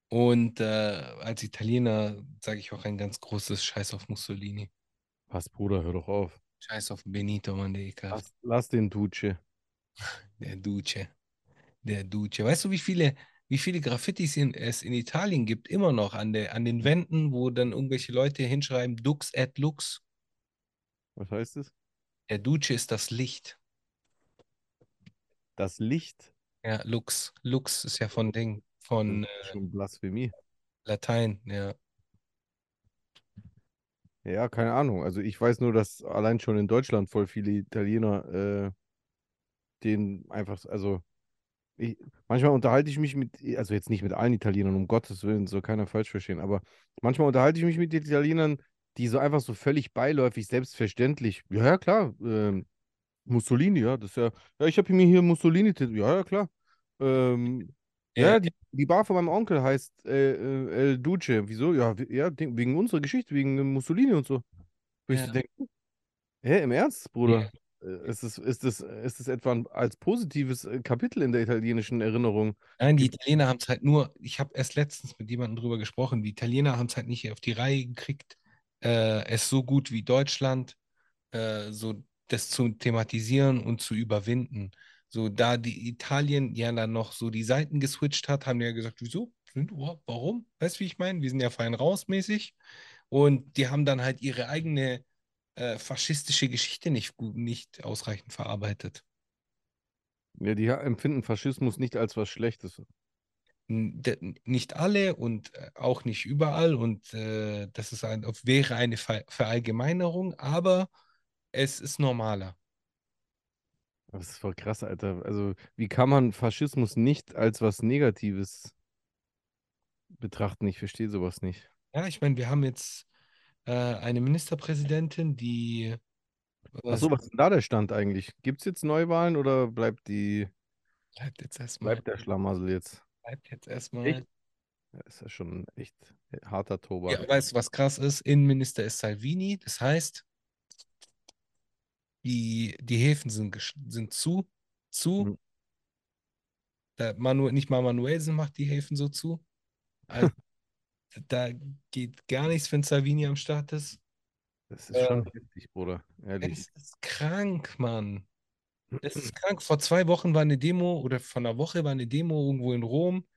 Und äh, als Italiener sage ich auch ein ganz großes Scheiß auf Mussolini. Was, Bruder, hör doch auf. Scheiß auf Benito, Mann, der ekelhaft. Lass, lass den Duce. Der Duce. Der Duce. Weißt du, wie viele, wie viele Graffitis es in Italien gibt? Immer noch an, der, an den Wänden, wo dann irgendwelche Leute hinschreiben, Dux et Lux. Was heißt es? Der Duce ist das Licht. Das Licht. Ja, Lux. Lux ist ja von Ding, von Das äh, schon Blasphemie. Latein, ja. Ja, keine Ahnung. Also ich weiß nur, dass allein schon in Deutschland voll viele Italiener äh, den einfach, also ich, manchmal unterhalte ich mich mit, also jetzt nicht mit allen Italienern, um Gottes Willen, soll keiner falsch verstehen, aber manchmal unterhalte ich mich mit Italienern, die so einfach so völlig beiläufig, selbstverständlich, ja, ja, klar, ähm, Mussolini, ja, das ist ja, ja, ich habe mir hier Mussolini, ja, ja, klar. Ähm, ja, Ja. die, die Bar von meinem Onkel heißt äh, äh, El Duce. Wieso? Ja, ja, wegen unserer Geschichte, wegen Mussolini und so. Wo ich so Ja. denke, hä, im Ernst, Bruder? Äh, Ist es, ist es, ist es etwa als positives äh, Kapitel in der italienischen Erinnerung? Nein, die Italiener haben es halt nur, ich habe erst letztens mit jemandem drüber gesprochen, die Italiener haben es halt nicht auf die Reihe gekriegt, äh, es so gut wie Deutschland, äh, so das zu thematisieren und zu überwinden. So, da die Italien ja dann noch so die Seiten geswitcht hat, haben die ja gesagt, wieso? Warum? Weißt du, wie ich meine? Wir sind ja fein rausmäßig. Und die haben dann halt ihre eigene äh, faschistische Geschichte nicht nicht ausreichend verarbeitet. Ja, die empfinden Faschismus nicht als was Schlechtes. N- Nicht alle und äh, auch nicht überall und äh, das ist ein, wäre eine Ver Verallgemeinerung, aber es ist normaler. Das ist voll krass, Alter. Also, wie kann man Faschismus nicht als was Negatives betrachten? Ich verstehe sowas nicht. Ja, ich meine, wir haben jetzt äh, eine Ministerpräsidentin, die äh, Achso, was ist denn da der Stand eigentlich? Gibt es jetzt Neuwahlen oder bleibt die, bleibt jetzt erstmal, bleibt der Schlamassel jetzt? bleibt jetzt erstmal. Echt? Das ist ja schon echt harter Tobak. Ja, weißt du, was krass ist? Innenminister ist Salvini. Das heißt, die, die Häfen sind, sind zu. Zu. Mhm. Da Manu, nicht mal Manuelsen macht die Häfen so zu. Also, da geht gar nichts, wenn Salvini am Start ist. Das ist schon Äh, heftig, Bruder. Ehrlich. Es ist krank, Mann. Es ist krank. Vor zwei Wochen war eine Demo oder vor einer Woche war eine Demo irgendwo in Rom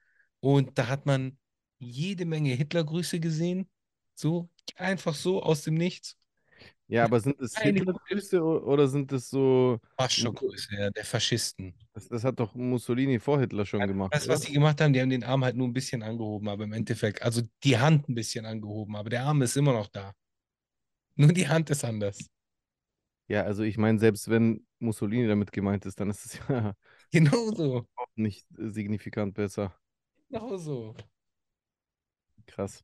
und da hat man jede Menge Hitlergrüße gesehen. So, einfach so aus dem Nichts. Ja, aber sind es Hitlergrüße oder sind es so. Faschogrüße, ja, der Faschisten. Das, das hat doch Mussolini vor Hitler schon gemacht. Weißt du, was oder? die gemacht haben? Die haben den Arm halt nur ein bisschen angehoben, aber im Endeffekt, also die Hand ein bisschen angehoben, aber der Arm ist immer noch da. Nur die Hand ist anders. Ja, also ich meine, selbst wenn Mussolini damit gemeint ist, dann ist es ja Genau so. auch nicht äh, signifikant besser. Genau so. Krass.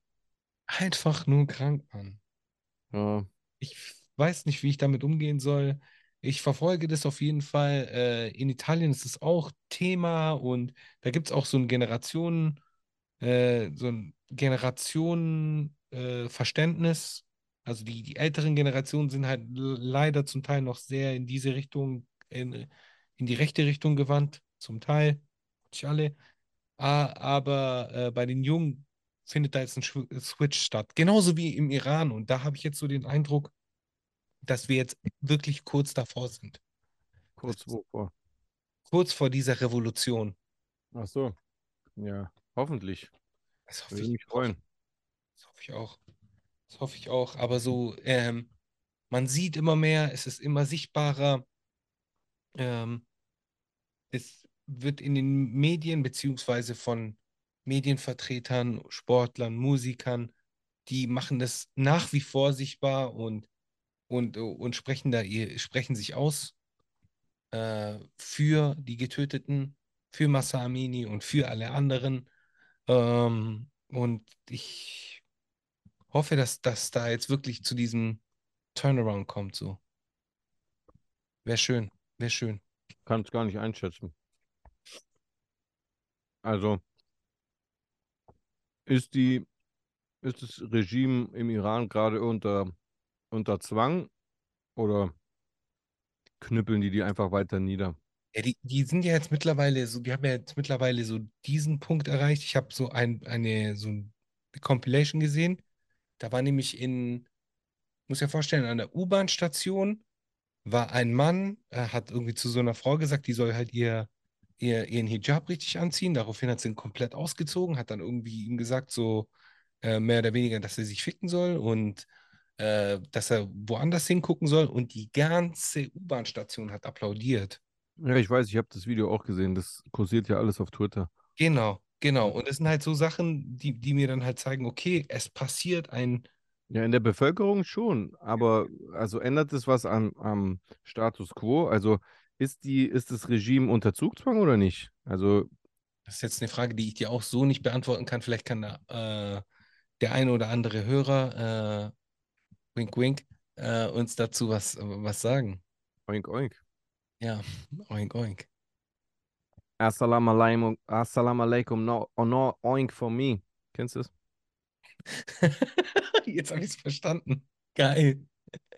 Einfach nur krank, Mann. Ja, Ich weiß nicht, wie ich damit umgehen soll. Ich verfolge das auf jeden Fall. Äh, in Italien ist es auch Thema und da gibt es auch so ein Generationen, äh, so ein Generationenverständnis. Äh, also die, die älteren Generationen sind halt leider zum Teil noch sehr in diese Richtung, in, in die rechte Richtung gewandt, zum Teil, nicht alle. Ah, aber äh, bei den Jungen findet da jetzt ein Switch statt. Genauso wie im Iran. Und da habe ich jetzt so den Eindruck, dass wir jetzt wirklich kurz davor sind. kurz wovor. Kurz vor dieser Revolution. Ach so. Ja, hoffentlich. Das hoffe Würde ich, mich freuen. das hoffe ich auch. Das hoffe ich auch. Aber so, ähm, man sieht immer mehr, es ist immer sichtbarer. Ähm, es wird in den Medien beziehungsweise von Medienvertretern, Sportlern, Musikern, die machen das nach wie vor sichtbar und, und, und sprechen da sprechen sich aus äh, für die Getöteten, für Massa Amini und für alle anderen. Ähm, und ich hoffe, dass das da jetzt wirklich zu diesem Turnaround kommt. So. Wäre schön, wäre schön. Kann es gar nicht einschätzen. Also, ist die, ist das Regime im Iran gerade unter, unter Zwang oder knüppeln die die einfach weiter nieder? Ja, die, die sind ja jetzt mittlerweile so, die haben ja jetzt mittlerweile so diesen Punkt erreicht. Ich habe so ein, eine, so eine Compilation gesehen. Da war nämlich in, muss ja vorstellen, an der U-Bahn-Station war ein Mann, äh, hat irgendwie zu so einer Frau gesagt, die soll halt ihr, ihr, ihren Hijab richtig anziehen. Daraufhin hat sie ihn komplett ausgezogen, hat dann irgendwie ihm gesagt, so äh, mehr oder weniger, dass er sich ficken soll und äh, dass er woanders hingucken soll. Und die ganze U-Bahn-Station hat applaudiert. Ja, ich weiß, ich habe das Video auch gesehen. Das kursiert ja alles auf Twitter. Genau, genau. Und das sind halt so Sachen, die, die mir dann halt zeigen, okay, es passiert ein, Ja, in der Bevölkerung schon, aber also ändert es was am, am Status quo? Also ist die, ist das Regime unter Zugzwang oder nicht? Also, das ist jetzt eine Frage, die ich dir auch so nicht beantworten kann. Vielleicht kann da äh, der eine oder andere Hörer, äh, wink, wink, äh, uns dazu was, was sagen. oink, oink. Ja, oink, oink. Assalamu alaikum, assalamu alaikum, no, oh, no, oink for me. Kennst du das? Jetzt habe ich es verstanden. Geil.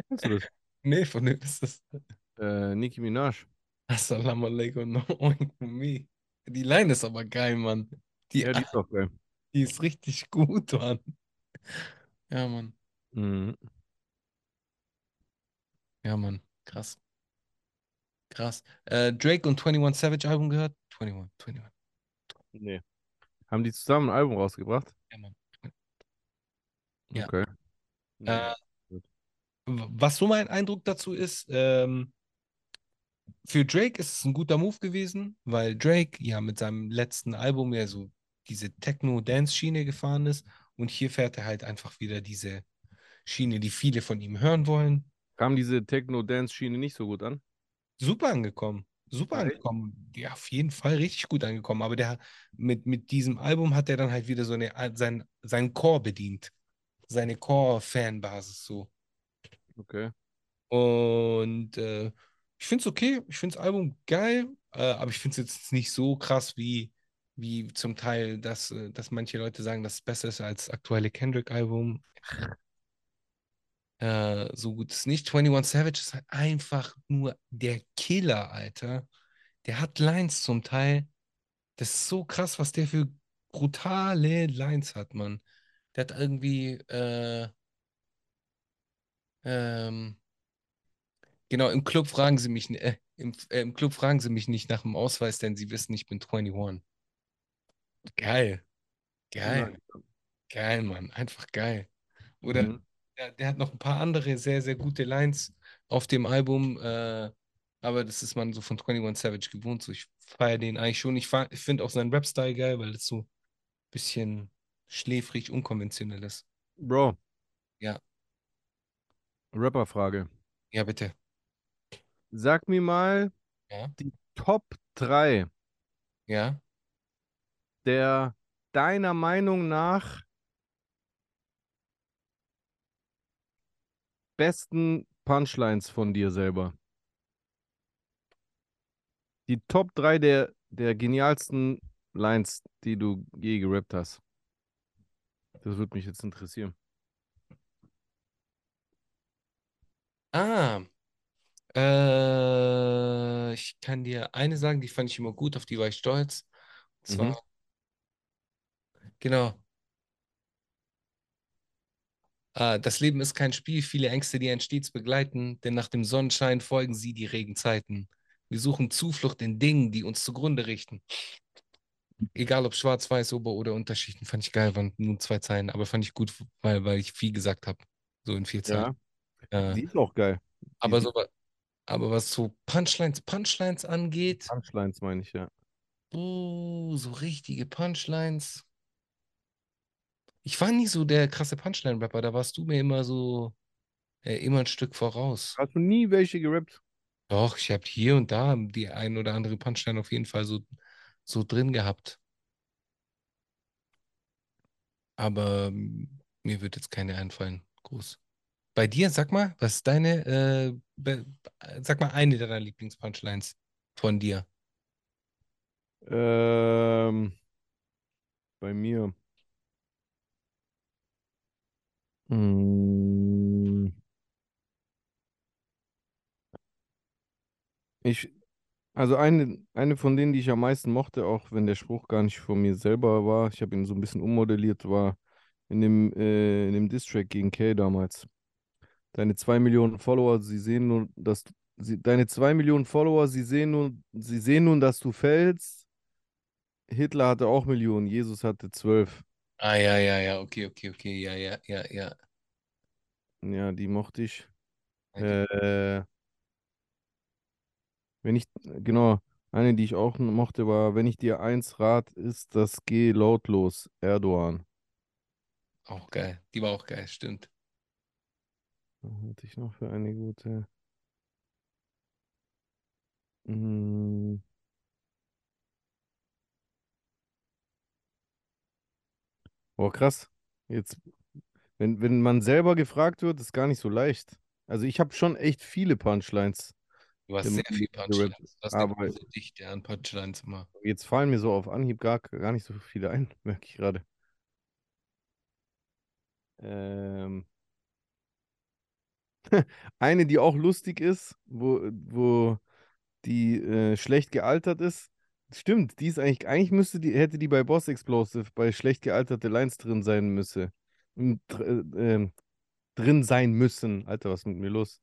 Kennst du das? Nee, von wem ist das? Äh, Nicki Minaj. Assalamu alaikum, no oink for me. Die Line ist aber geil, Mann. Die, Ja, die ist doch geil. die ist richtig gut, Mann. Ja, Mann. Mhm. Ja, Mann. Krass. Krass. Äh, Drake und 21 Savage Album gehört? 21, 21. Nee. Haben die zusammen ein Album rausgebracht? Ja, Mann. Ja. Okay. Äh, was so mein Eindruck dazu ist, ähm, für Drake ist es ein guter Move gewesen, weil Drake ja mit seinem letzten Album ja so diese Techno-Dance-Schiene gefahren ist und hier fährt er halt einfach wieder diese Schiene, die viele von ihm hören wollen. Kam diese Techno-Dance-Schiene nicht so gut an? Super angekommen. Super angekommen. Ja, auf jeden Fall richtig gut angekommen. Aber der mit, mit diesem Album hat er dann halt wieder so eine, sein, seinen Core bedient. Seine Core-Fanbasis so. Okay. Und äh, ich finde es okay. Ich finde das Album geil. Äh, aber ich finde es jetzt nicht so krass wie wie zum Teil, dass, äh, dass manche Leute sagen, dass es besser ist als das aktuelle Kendrick-Album. Äh, so gut ist nicht. 21 Savage ist halt einfach nur der Killer, Alter. Der hat Lines zum Teil. Das ist so krass, was der für brutale Lines hat, Mann. Der hat irgendwie, äh, ähm, genau, im Club fragen sie mich, äh, im, äh, im Club fragen sie mich nicht nach dem Ausweis, denn sie wissen, ich bin 21. Geil. Geil. Geil, Mann. Einfach geil. Oder Mhm. Der, der hat noch ein paar andere sehr, sehr gute Lines auf dem Album. Äh, aber das ist man so von 21 Savage gewohnt. So, ich feiere den eigentlich schon. Ich, ich finde auch seinen Rap-Style geil, weil das so ein bisschen schläfrig, unkonventionell ist. Bro, Ja, Rapperfrage. ja, bitte. Sag mir mal Ja, die Top 3 ja. der deiner Meinung nach besten Punchlines von dir selber. Die Top 3 der, der genialsten Lines, die du je gerappt hast. Das würde mich jetzt interessieren. Ah, äh, ich kann dir eine sagen, die fand ich immer gut, auf die war ich stolz. Und zwar, Mhm. genau. Ah, das Leben ist kein Spiel, viele Ängste, die einen stets begleiten, denn nach dem Sonnenschein folgen sie die Regenzeiten. Wir suchen Zuflucht in Dingen, die uns zugrunde richten. Egal ob schwarz-weiß, Ober- oder Unterschichten, fand ich geil, waren nur zwei Zeilen, aber fand ich gut, weil, weil ich viel gesagt habe, so in vier Zeilen. Ja, Äh, die ist auch geil. Die aber, so, aber was so Punchlines, Punchlines angeht, Punchlines, meine ich, ja. uh, so richtige Punchlines. Ich war nie so der krasse Punchline-Rapper, da warst du mir immer so, äh, immer ein Stück voraus. Hast du nie welche gerappt? Doch, ich habe hier und da die ein oder andere Punchline auf jeden Fall so, so drin gehabt. Aber ähm, mir wird jetzt keine einfallen. Groß. Bei dir, sag mal, was ist deine, äh, be, sag mal eine deiner Lieblings-Punchlines von dir. Ähm, bei mir. Mm, Ich, also eine, eine von denen, die ich am meisten mochte, auch wenn der Spruch gar nicht von mir selber war, ich habe ihn so ein bisschen ummodelliert, war in dem, äh, in dem Diss-Track gegen Kay damals. Deine zwei Millionen Follower, sie sehen nur, dass sie, deine zwei Millionen Follower, sie sehen nur, sie sehen nun, dass du fällst. Hitler hatte auch Millionen, Jesus hatte zwölf. Ah, ja, ja, ja, okay, okay, okay, ja, ja, ja, ja. Ja, die mochte ich. Die- Äh, wenn ich, genau, eine, die ich auch mochte, war, wenn ich dir eins rat, ist das Geh lautlos, Erdogan. Auch geil. Die war auch geil, stimmt. Was hatte ich noch für eine gute? Mm. Oh, krass. Jetzt, wenn, wenn man selber gefragt wird, ist gar nicht so leicht. Also ich habe schon echt viele Punchlines Du hast sehr viel gerappt, Punchlines. Eine aber große Dichte an Punchlines immer. jetzt fallen mir so auf Anhieb gar, gar nicht so viele ein, merke ich gerade. Ähm, eine, die auch lustig ist, wo, wo die äh, schlecht gealtert ist. Stimmt, die ist eigentlich, eigentlich müsste die, hätte die bei Boss Explosive bei schlecht gealterte Lines drin sein müsse. Und, dr- äh, ähm, drin sein müssen. Alter, was ist mit mir los?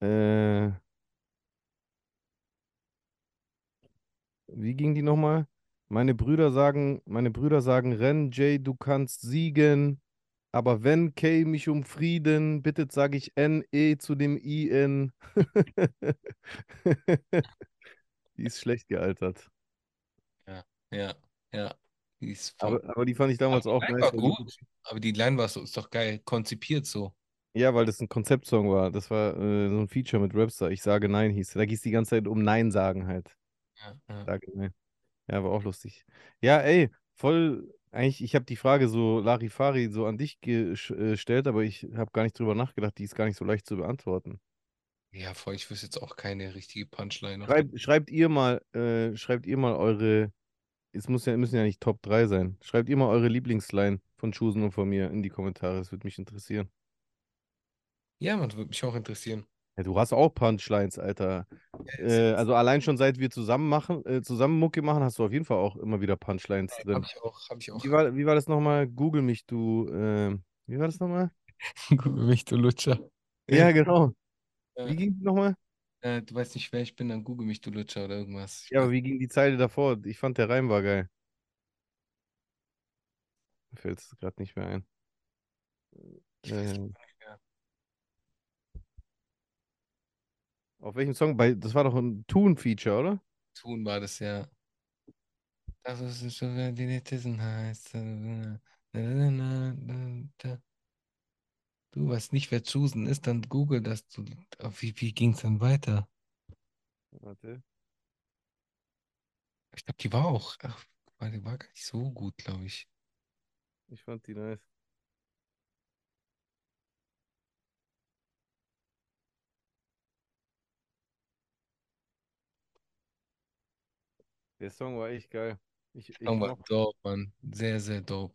Äh, wie ging die nochmal? Meine Brüder sagen, meine Brüder sagen, renn, Jay, du kannst siegen. Aber wenn Kay mich um Frieden bittet, sage ich N-E zu dem I-N. Die ist schlecht gealtert. Ja, ja, ja. Die ist Aber, vom, aber die fand ich aber damals die auch Line nice. war gut. Aber die Line war so, ist doch geil konzipiert so. Ja, weil das ein Konzeptsong war. Das war äh, so ein Feature mit Rapstar. Ich sage Nein hieß. Da ging es die ganze Zeit um Nein sagen halt. Ja, ja. Sage Nein. Ja, war auch lustig. Ja, ey, voll. Eigentlich, ich habe die Frage so Larifari so an dich äh, gestellt, aber ich habe gar nicht drüber nachgedacht. Die ist gar nicht so leicht zu beantworten. Ja, voll, ich wüsste jetzt auch keine richtige Punchline. Schreibt, schreibt ihr mal, äh, schreibt ihr mal eure es muss ja, müssen ja nicht Top 3 sein. Schreibt ihr mal eure Lieblingsline von Chusen und von mir in die Kommentare. Das würde mich interessieren. Ja, man, würde mich auch interessieren. Ja, du hast auch Punchlines, Alter. Äh, also allein schon seit wir zusammen machen, äh, zusammen Mucke machen, hast du auf jeden Fall auch immer wieder Punchlines drin. Habe ich auch, habe ich auch. Wie war, wie war das nochmal? Google mich, du. Äh, wie war das nochmal? Google mich, du Lutscher. Ja, genau. Ja. Wie ging es nochmal? Äh, du weißt nicht, wer ich bin, dann google mich, du Lutscher oder irgendwas. Ich Ja, aber weiß- wie ging die Zeile davor? Ich fand der Reim war geil. Mir fällt es gerade nicht mehr ein. ich weiß Äh, mehr. auf welchem Song? Bei, das war doch ein Toon-Feature, oder? Tun war das ja. Das ist schon, wer die Netizen heißt. Na, na, na, na. Du weißt nicht, wer Chusen ist, dann google das. Du, wie wie ging es dann weiter? Warte. Ich glaube, die war auch. Ach, war- die war gar nicht so gut, glaube ich. Ich fand die nice. Der Song war echt geil. Ich, ich Aber mochte dope, Mann. Sehr, sehr dope.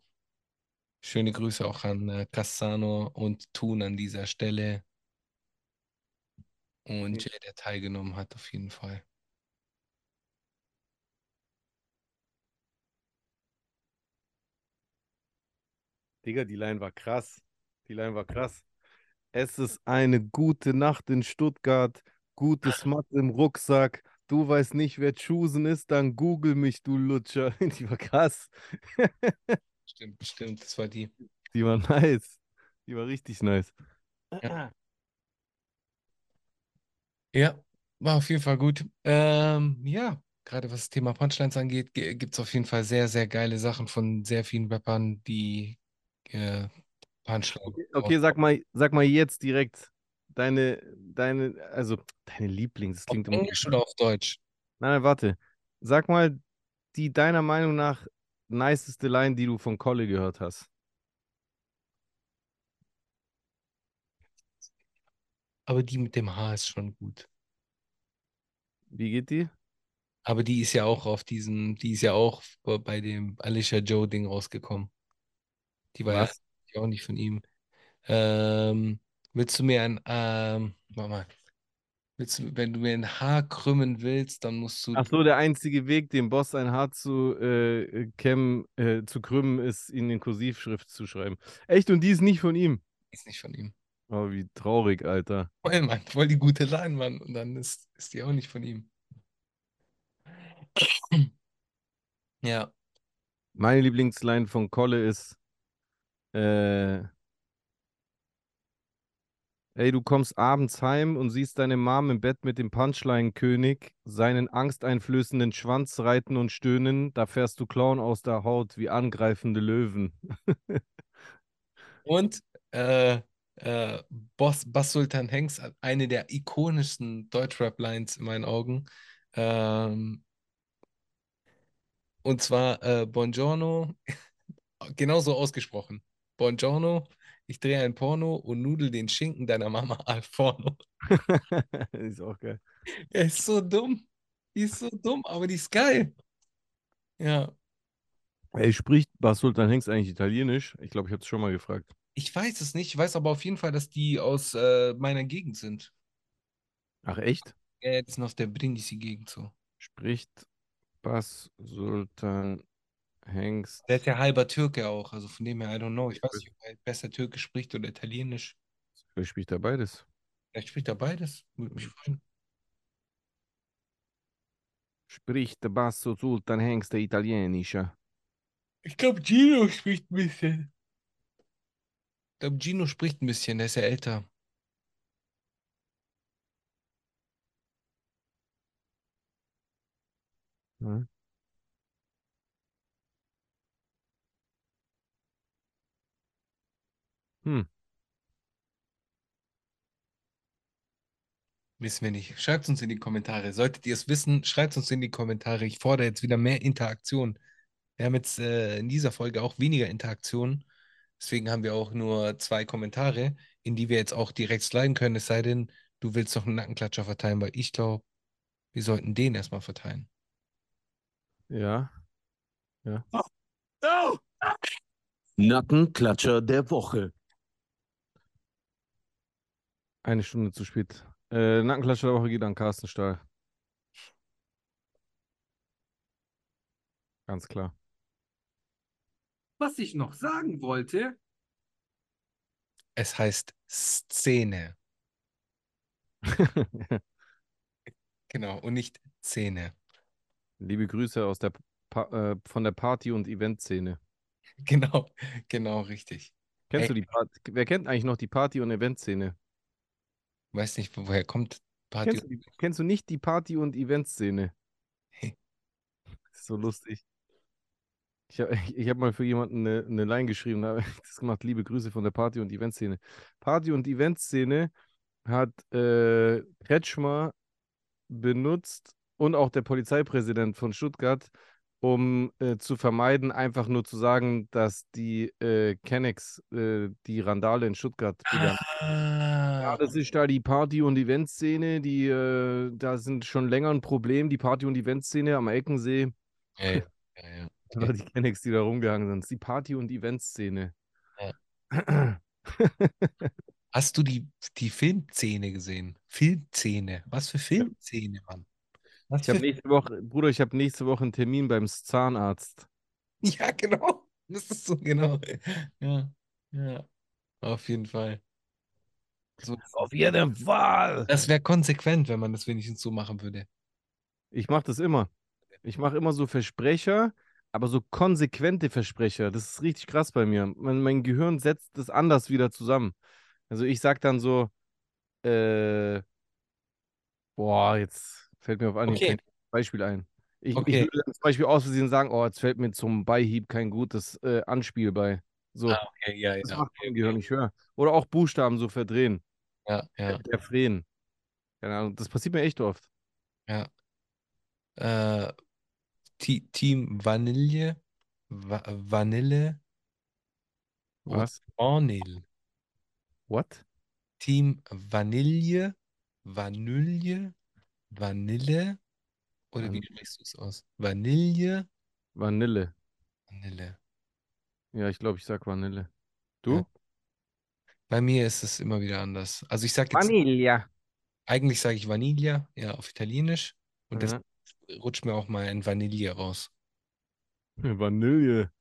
Schöne Grüße auch an äh, Cassano und Tun an dieser Stelle. Und Ja. Jay, der teilgenommen hat, auf jeden Fall. Digga, die Line war krass. Die Line war krass. Es ist eine gute Nacht in Stuttgart, gutes Mathe im Rucksack. Du weißt nicht, wer Chusen ist, dann google mich, du Lutscher. Die war krass. Stimmt, stimmt, das war die. Die war nice. Die war richtig nice. Ja. Ja, war auf jeden Fall gut. Ähm, ja, gerade was das Thema Punchlines angeht, gibt es auf jeden Fall sehr, sehr geile Sachen von sehr vielen Rappern, die äh, Punchline. Okay, sag mal, sag mal jetzt direkt deine, deine, also deine Lieblings. Das Auf klingt immer. Englisch oder auf Deutsch? Nein, nein, warte. Sag mal die deiner Meinung nach niceste Line, die du von Kolle gehört hast. Aber die mit dem Haar ist schon gut. Wie geht die? Aber die ist ja auch auf diesem, die ist ja auch bei dem Alicia Joe Ding rausgekommen. Die war Was? ja auch nicht von ihm. Ähm, willst du mir ein, ähm, warte mal, willst du, wenn du mir ein Haar krümmen willst, dann musst du, Ach so, der einzige Weg, dem Boss ein Haar zu äh, kämmen, äh, zu krümmen, ist, ihn in Kursivschrift zu schreiben. Echt? Und die ist nicht von ihm. ist nicht von ihm. Oh, wie traurig, Alter. Voll, Mann, voll die gute Line, Mann. Und dann ist, ist die auch nicht von ihm. Ja, Meine Lieblingsline von Kolle ist, äh, ey, du kommst abends heim und siehst deine Mom im Bett mit dem Punchline-König, seinen angsteinflößenden Schwanz reiten und stöhnen, da fährst du Clown aus der Haut wie angreifende Löwen. und äh, äh, Boss, Bass Sultan Hengst hat eine der ikonischsten Deutschrap-Lines in meinen Augen. Ähm, und zwar äh, Buongiorno, genauso ausgesprochen. Buongiorno, ich drehe ein Porno und nudel den Schinken deiner Mama al forno. ist auch geil. Er ist so dumm. Die ist so dumm, aber die ist geil. Ja, Ey, spricht Bas Sultan Hengst eigentlich Italienisch? Ich glaube, ich habe es schon mal gefragt. ich weiß es nicht. Ich weiß aber auf jeden Fall, dass die aus äh, meiner Gegend sind. Ach, echt? Ja, ja, die sind aus der Brindisi-Gegend so. Spricht Bas Sultan Hengst. Der ist ja halber Türke auch, also von dem her, I don't know. Ich weiß nicht, ob er besser Türkisch spricht oder Italienisch. Vielleicht spricht er beides. Vielleicht spricht er beides. Würde mich freuen. Spricht der Basso Sultan Hengst der Italienische? Ich glaube, Gino spricht ein bisschen. Ich glaube, Gino spricht ein bisschen, der ist ja älter. Ja. Hm. Wissen wir nicht. Schreibt es uns in die Kommentare. Solltet ihr es wissen, schreibt es uns in die Kommentare. Ich fordere jetzt wieder mehr Interaktion. Wir haben jetzt äh, in dieser Folge auch weniger Interaktion. Deswegen haben wir auch nur zwei Kommentare, in die wir jetzt auch direkt sliden können. Es sei denn, du willst noch einen Nackenklatscher verteilen, weil ich glaube, wir sollten den erstmal verteilen. Ja. Ja. Nackenklatscher der Woche. Eine Stunde zu spät. Äh, Nackenklatscher der Woche geht an Carsten Stahl. Ganz klar. Was ich noch sagen wollte, Es heißt Szene. Genau. Und nicht Zähne. Liebe Grüße aus der pa äh, von der Party- und Eventszene. Genau. Genau, richtig. Kennst Ey. du die Part Wer kennt eigentlich noch die Party- und Eventszene? Weiß nicht, woher kommt Party. Kennst du, die, kennst du nicht die Party- und Eventszene? Hey. So lustig. Ich habe hab mal für jemanden eine, eine Line geschrieben, da habe ich das gemacht. Liebe Grüße von der Party- und Eventszene. Party- und Eventszene hat äh, Kretschmer benutzt und auch der Polizeipräsident von Stuttgart, um äh, zu vermeiden, einfach nur zu sagen, dass die äh, Kennex äh, die Randale in Stuttgart begangen. Ja, Ah, das ist da die Party- und Eventszene, die, äh, da sind schon länger ein Problem, die Party- und Eventszene am Eckensee. ja, ja, ja, ja. Die Kennex, die da rumgehangen sind. Das ist die Party- und Eventszene. Hast du die, die Filmszene gesehen? Filmszene. Was für Filmszene, Mann? Was Ich habe nächste Woche, Bruder, ich habe nächste Woche einen Termin beim Zahnarzt. Ja, genau. Das ist so genau. Ja, ja. Auf jeden Fall. So, Auf jeden Fall. das wäre konsequent, wenn man das wenigstens so machen würde. Ich mache das immer. Ich mache immer so Versprecher, aber so konsequente Versprecher. Das ist richtig krass bei mir. Mein, mein Gehirn setzt das anders wieder zusammen. Also ich sag dann so, äh, boah, jetzt fällt mir auf Anhieb Okay. kein Beispiel ein. Ich, ich Okay. würde dann zum Beispiel aus Versehen sagen, oh, jetzt fällt mir zum Beihieb kein gutes äh, Anspiel bei. So, Ah, okay, ja, das ja. macht mein Gehirn, ich höre. Oder auch Buchstaben so verdrehen. Ja, ja, Der Freen. Keine Ahnung, das passiert mir echt oft. ja. Äh, Team Vanille. Va Vanille. Was? Vanille. What? Team Vanille. Vanille. Vanille. Oder wie Van- sprichst du es aus? Vanille. Vanille. Vanille. Ja, ich glaube, ich sag Vanille. Du? Ja. Bei mir ist es immer wieder anders. Also ich sage jetzt, eigentlich sage ich Vanilla, ja, auf Italienisch. Und das Ja. rutscht mir auch mal in Vanille raus. Vanille.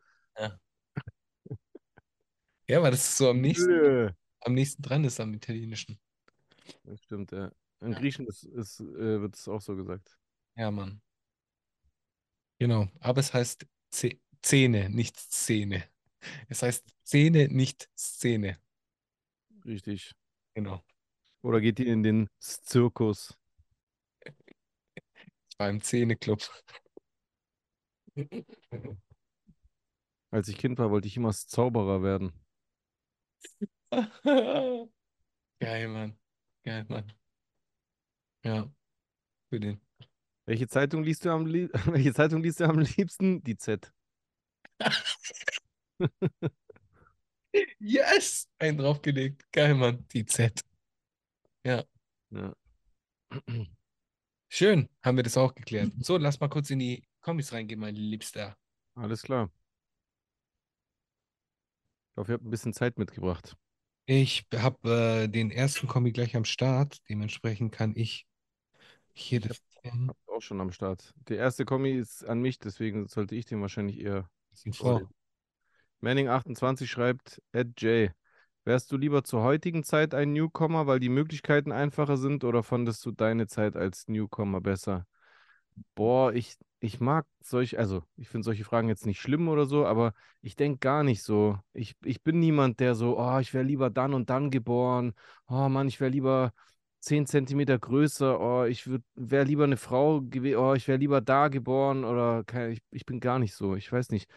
Ja, weil das ist so am nächsten, Vanille. am nächsten dran ist am Italienischen. Das stimmt, ja. In Ja. Griechen ist, ist, äh, wird es auch so gesagt. Ja, Mann. Genau. Aber es heißt Zähne, nicht Szene. Es heißt Szene, nicht Szene. Richtig. Genau. Oder geht ihr in den Zirkus? Ich war im Zähneclub. Als ich Kind war, wollte ich immer Zauberer werden. Geil, Mann. Geil, Mann. Ja. Für den. Welche Zeitung liest du am, lieb Welche Zeitung liest du am liebsten? Die Z. Yes! Einen draufgelegt. Geil, Mann. Die Z. Ja. Schön, haben wir das auch geklärt. So, lass mal kurz in die Kommis reingehen, mein Liebster. Alles klar. Ich hoffe, ihr habt ein bisschen Zeit mitgebracht. Ich habe äh, den ersten Kommi gleich am Start. Dementsprechend kann ich hier das Auch schon am Start. Der erste Kommi ist an mich, deswegen sollte ich den wahrscheinlich eher bisschen vor. Manning28 schreibt, Ed J. Wärst du lieber zur heutigen Zeit ein Newcomer, weil die Möglichkeiten einfacher sind, oder fandest du deine Zeit als Newcomer besser? Boah, ich, ich mag solche, also ich finde solche Fragen jetzt nicht schlimm oder so, aber ich denke gar nicht so. Ich, ich bin niemand, der so, oh, ich wäre lieber dann und dann geboren. Oh Mann, ich wäre lieber 10 Zentimeter größer. Oh, ich wäre lieber eine Frau gewesen. Oh, ich wäre lieber da geboren. Oder keine, ich, ich bin gar nicht so. Ich weiß nicht.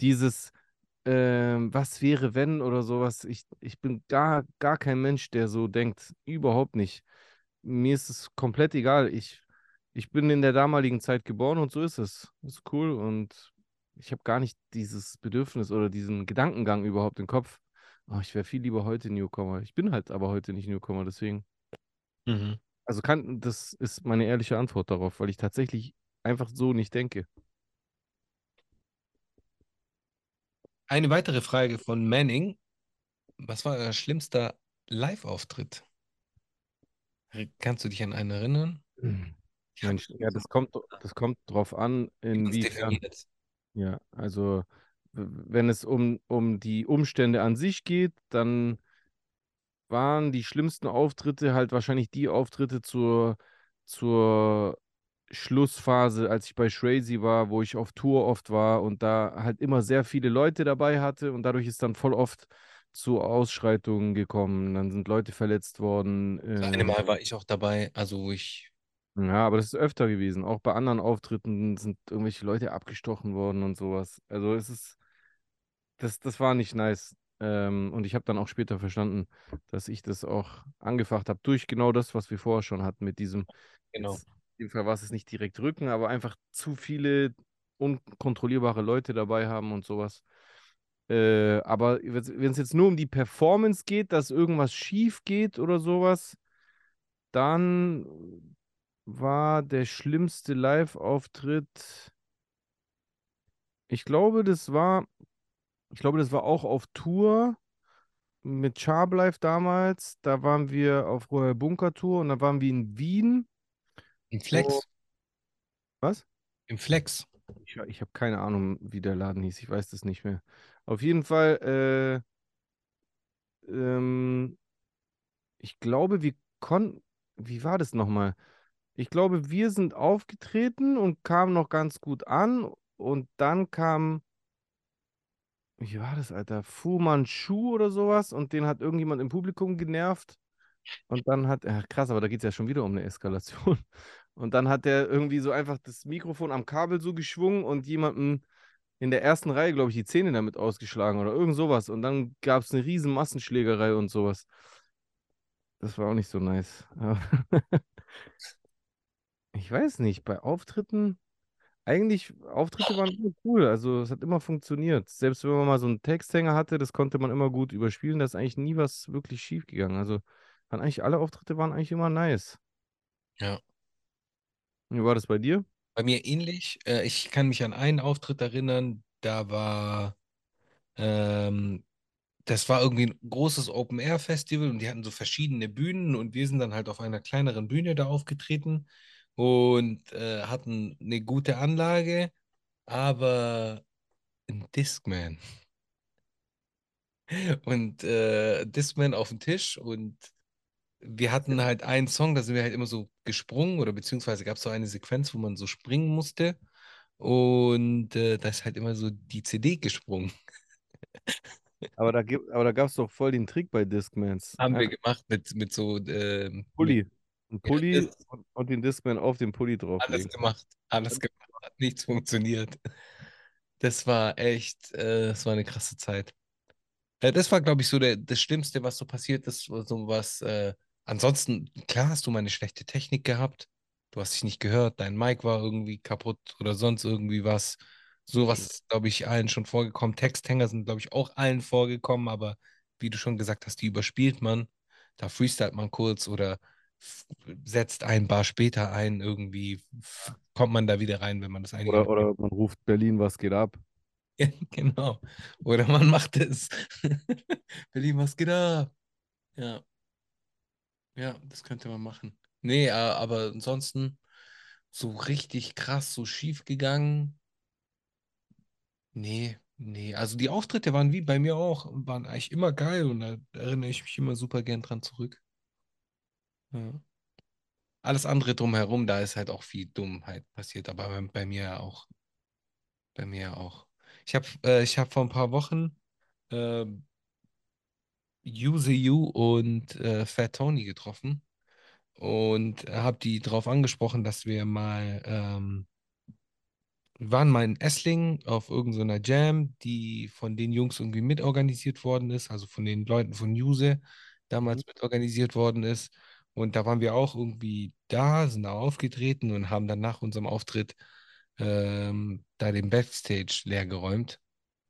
Dieses, ähm, was wäre, wenn oder sowas. Ich, ich bin gar, gar kein Mensch, der so denkt. Überhaupt nicht. Mir ist es komplett egal. Ich, ich bin in der damaligen Zeit geboren und so ist es. Ist cool und ich habe gar nicht dieses Bedürfnis oder diesen Gedankengang überhaupt im Kopf. Oh, ich wäre viel lieber heute Newcomer. Ich bin halt aber heute nicht Newcomer, deswegen. Mhm. Also kann, das ist meine ehrliche Antwort darauf, weil ich tatsächlich einfach so nicht denke. Eine weitere Frage von Manning. Was war euer schlimmster Live-Auftritt? Kannst du dich an einen erinnern? Hab- Mensch, ja, das kommt, das kommt drauf an, inwiefern. Ja, also wenn es um, um die Umstände an sich geht, dann waren die schlimmsten Auftritte halt wahrscheinlich die Auftritte zur, zur Schlussphase, als ich bei Shrazy war, wo ich auf Tour oft war und da halt immer sehr viele Leute dabei hatte und dadurch ist dann voll oft zu Ausschreitungen gekommen. Dann sind Leute verletzt worden. Das eine Mal war ich auch dabei, also wo ich, ja, aber das ist öfter gewesen. Auch bei anderen Auftritten sind irgendwelche Leute abgestochen worden und sowas. Also es ist, das, das war nicht nice. Ähm, und ich habe dann auch später verstanden, dass ich das auch angefacht habe durch genau das, was wir vorher schon hatten mit diesem, genau. jetzt, in dem Fall war es nicht direkt Rücken, aber einfach zu viele unkontrollierbare Leute dabei haben und sowas. Äh, aber wenn es jetzt nur um die Performance geht, dass irgendwas schief geht oder sowas, dann war der schlimmste Live-Auftritt. Ich glaube, das war, ich glaube, das war auch auf Tour mit Sharp Life damals. Da waren wir auf Royal Bunker Tour und da waren wir in Wien. Im Flex. Oh. Was? Im Flex. Ich, ich habe keine Ahnung, wie der Laden hieß. Ich weiß das nicht mehr. Auf jeden Fall, äh, ähm, ich glaube, wir konnten. Wie war das nochmal? Ich glaube, wir sind aufgetreten und kamen noch ganz gut an. Und dann kam. Wie war das, Alter? Fu Manchu oder sowas. Und den hat irgendjemand im Publikum genervt. Und dann hat. Ja, krass, aber da geht es ja schon wieder um eine Eskalation. Und dann hat der irgendwie so einfach das Mikrofon am Kabel so geschwungen und jemandem in der ersten Reihe, glaube ich, die Zähne damit ausgeschlagen oder irgend sowas. Und dann gab es eine riesen Massenschlägerei und sowas. Das war auch nicht so nice. Ich weiß nicht, bei Auftritten, eigentlich, Auftritte waren immer cool. Also es hat immer funktioniert. Selbst wenn man mal so einen Texthänger hatte, das konnte man immer gut überspielen. Da ist eigentlich nie was wirklich schief gegangen. Also waren eigentlich alle Auftritte waren eigentlich immer nice. Ja. Wie war das bei dir? Bei mir ähnlich. Äh, ich kann mich an einen Auftritt erinnern, da war, ähm, das war irgendwie ein großes Open-Air-Festival und die hatten so verschiedene Bühnen und wir sind dann halt auf einer kleineren Bühne da aufgetreten und äh, hatten eine gute Anlage, aber ein Discman. Und äh, Discman auf dem Tisch und wir hatten halt einen Song, da sind wir halt immer so gesprungen oder beziehungsweise gab es so eine Sequenz, wo man so springen musste und äh, da ist halt immer so die CD gesprungen. Aber da, gibt- aber da gab es doch voll den Trick bei Discmans. Haben wir Einfach gemacht mit, mit so ähm, mit Pulli. Ein Ja, Pulli und, und den Discman auf den Pulli alles drauflegen. gemacht, alles gemacht, hat nichts funktioniert. Das war echt, äh, das war eine krasse Zeit. Äh, das war, glaube ich, so der, das Schlimmste, was so passiert ist, so was, äh, ansonsten, klar hast du mal eine schlechte Technik gehabt, du hast dich nicht gehört, dein Mic war irgendwie kaputt oder sonst irgendwie was. Sowas ist, glaube ich, allen schon vorgekommen. Texthänger sind, glaube ich, auch allen vorgekommen, aber wie du schon gesagt hast, die überspielt man. Da freestylt man kurz oder setzt ein Bar später ein, irgendwie kommt man da wieder rein, wenn man das Oder, einigermaßen oder man ruft Berlin, was geht ab? ja, genau. Oder man macht es. Berlin, was geht ab? Ja, ja, das könnte man machen. Nee, aber ansonsten so richtig krass, so schief gegangen. Nee, nee. Also die Auftritte waren wie bei mir auch, waren eigentlich immer geil und da erinnere ich mich immer super gern dran zurück. Ja. Alles andere drumherum, da ist halt auch viel Dummheit passiert, aber bei, bei mir ja auch. Bei mir auch. Ich habe äh, ich hab vor ein paar Wochen äh, Use You und äh, Fat Tony getroffen und habe die darauf angesprochen, dass wir mal, ähm, wir waren mal in Esslingen auf irgendeiner Jam, die von den Jungs irgendwie mitorganisiert worden ist, also von den Leuten von Use damals mitorganisiert worden ist. Und da waren wir auch irgendwie da, sind da aufgetreten und haben dann nach unserem Auftritt ähm, da den Backstage leer geräumt.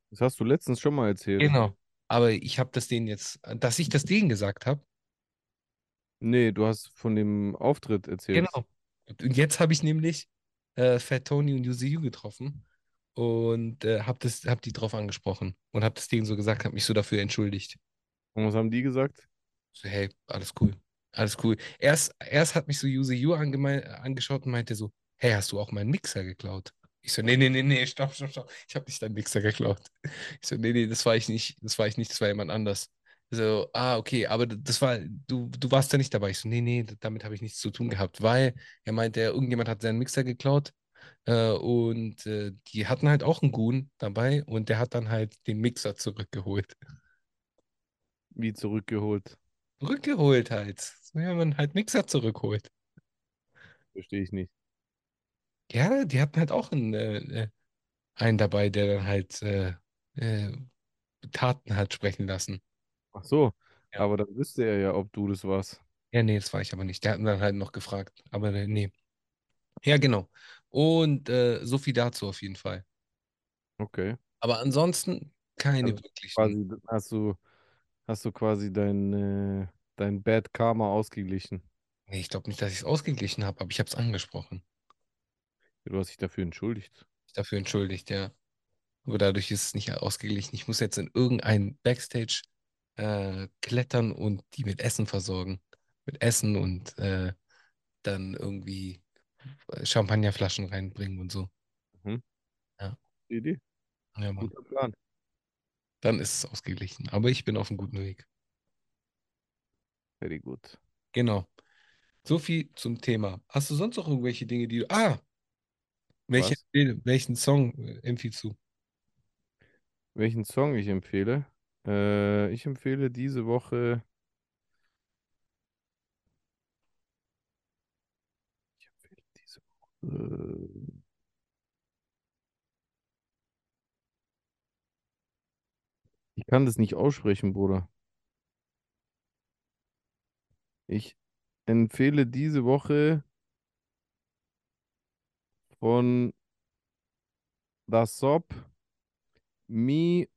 Das hast du letztens schon mal erzählt. Genau. Aber ich habe das denen jetzt, dass ich das denen gesagt habe. Nee, du hast von dem Auftritt erzählt. Genau. Und jetzt habe ich nämlich äh, Fat Tony und UCU getroffen. und äh, hab das, hab die drauf angesprochen und hab das denen so gesagt, hab mich so dafür entschuldigt. Und was haben die gesagt? So, hey, alles cool. Alles cool. Erst, erst hat mich so Yuzi Yu angemei- angeschaut und meinte so, hey, hast du auch meinen Mixer geklaut? Ich so, nee, nee, nee, nee, stopp, stopp, stopp. Ich habe nicht deinen Mixer geklaut. Ich so, nee, nee, das war ich nicht, das war ich nicht, das war jemand anders. So, ah, okay, aber das war, du, du warst ja nicht dabei. Ich so, nee, nee, damit habe ich nichts zu tun gehabt, weil er meinte, irgendjemand hat seinen Mixer geklaut äh, und äh, die hatten halt auch einen Goon dabei und der hat dann halt den Mixer zurückgeholt. Wie zurückgeholt? Rückgeholt halt. Ja, man halt Mixer zurückholt. Verstehe ich nicht. Ja, die hatten halt auch einen, äh, äh, einen dabei, der dann halt äh, äh, Taten hat sprechen lassen. Ach so, Ja. aber dann wüsste er ja, ob du das warst. Ja, nee, das war ich aber nicht. Der hat dann halt noch gefragt. Aber äh, nee. Ja, genau. Und äh, so viel dazu auf jeden Fall. Okay. Aber ansonsten keine Also wirklichen. Quasi hast du, hast du quasi dein, äh, dein Bad Karma ausgeglichen. Nee, ich glaube nicht, dass ich es ausgeglichen habe, aber ich habe es angesprochen. Du hast dich dafür entschuldigt. Ich dafür entschuldigt, ja. Aber dadurch ist es nicht ausgeglichen. Ich muss jetzt in irgendein Backstage äh, klettern und die mit Essen versorgen. Mit Essen und äh, dann irgendwie Champagnerflaschen reinbringen und so. Die Idee. Ja, Mann. Guter Plan. Dann ist es ausgeglichen. Aber ich bin auf einem guten Weg. Very good. Genau. So viel zum Thema. Hast du sonst noch irgendwelche Dinge, die du. Ah! Welche, welchen Song äh, empfiehlst du? Welchen Song ich empfehle? Äh, ich empfehle diese Woche. Ich empfehle diese Woche. Ich kann das nicht aussprechen, Bruder. Ich empfehle diese Woche von Das Sop Mi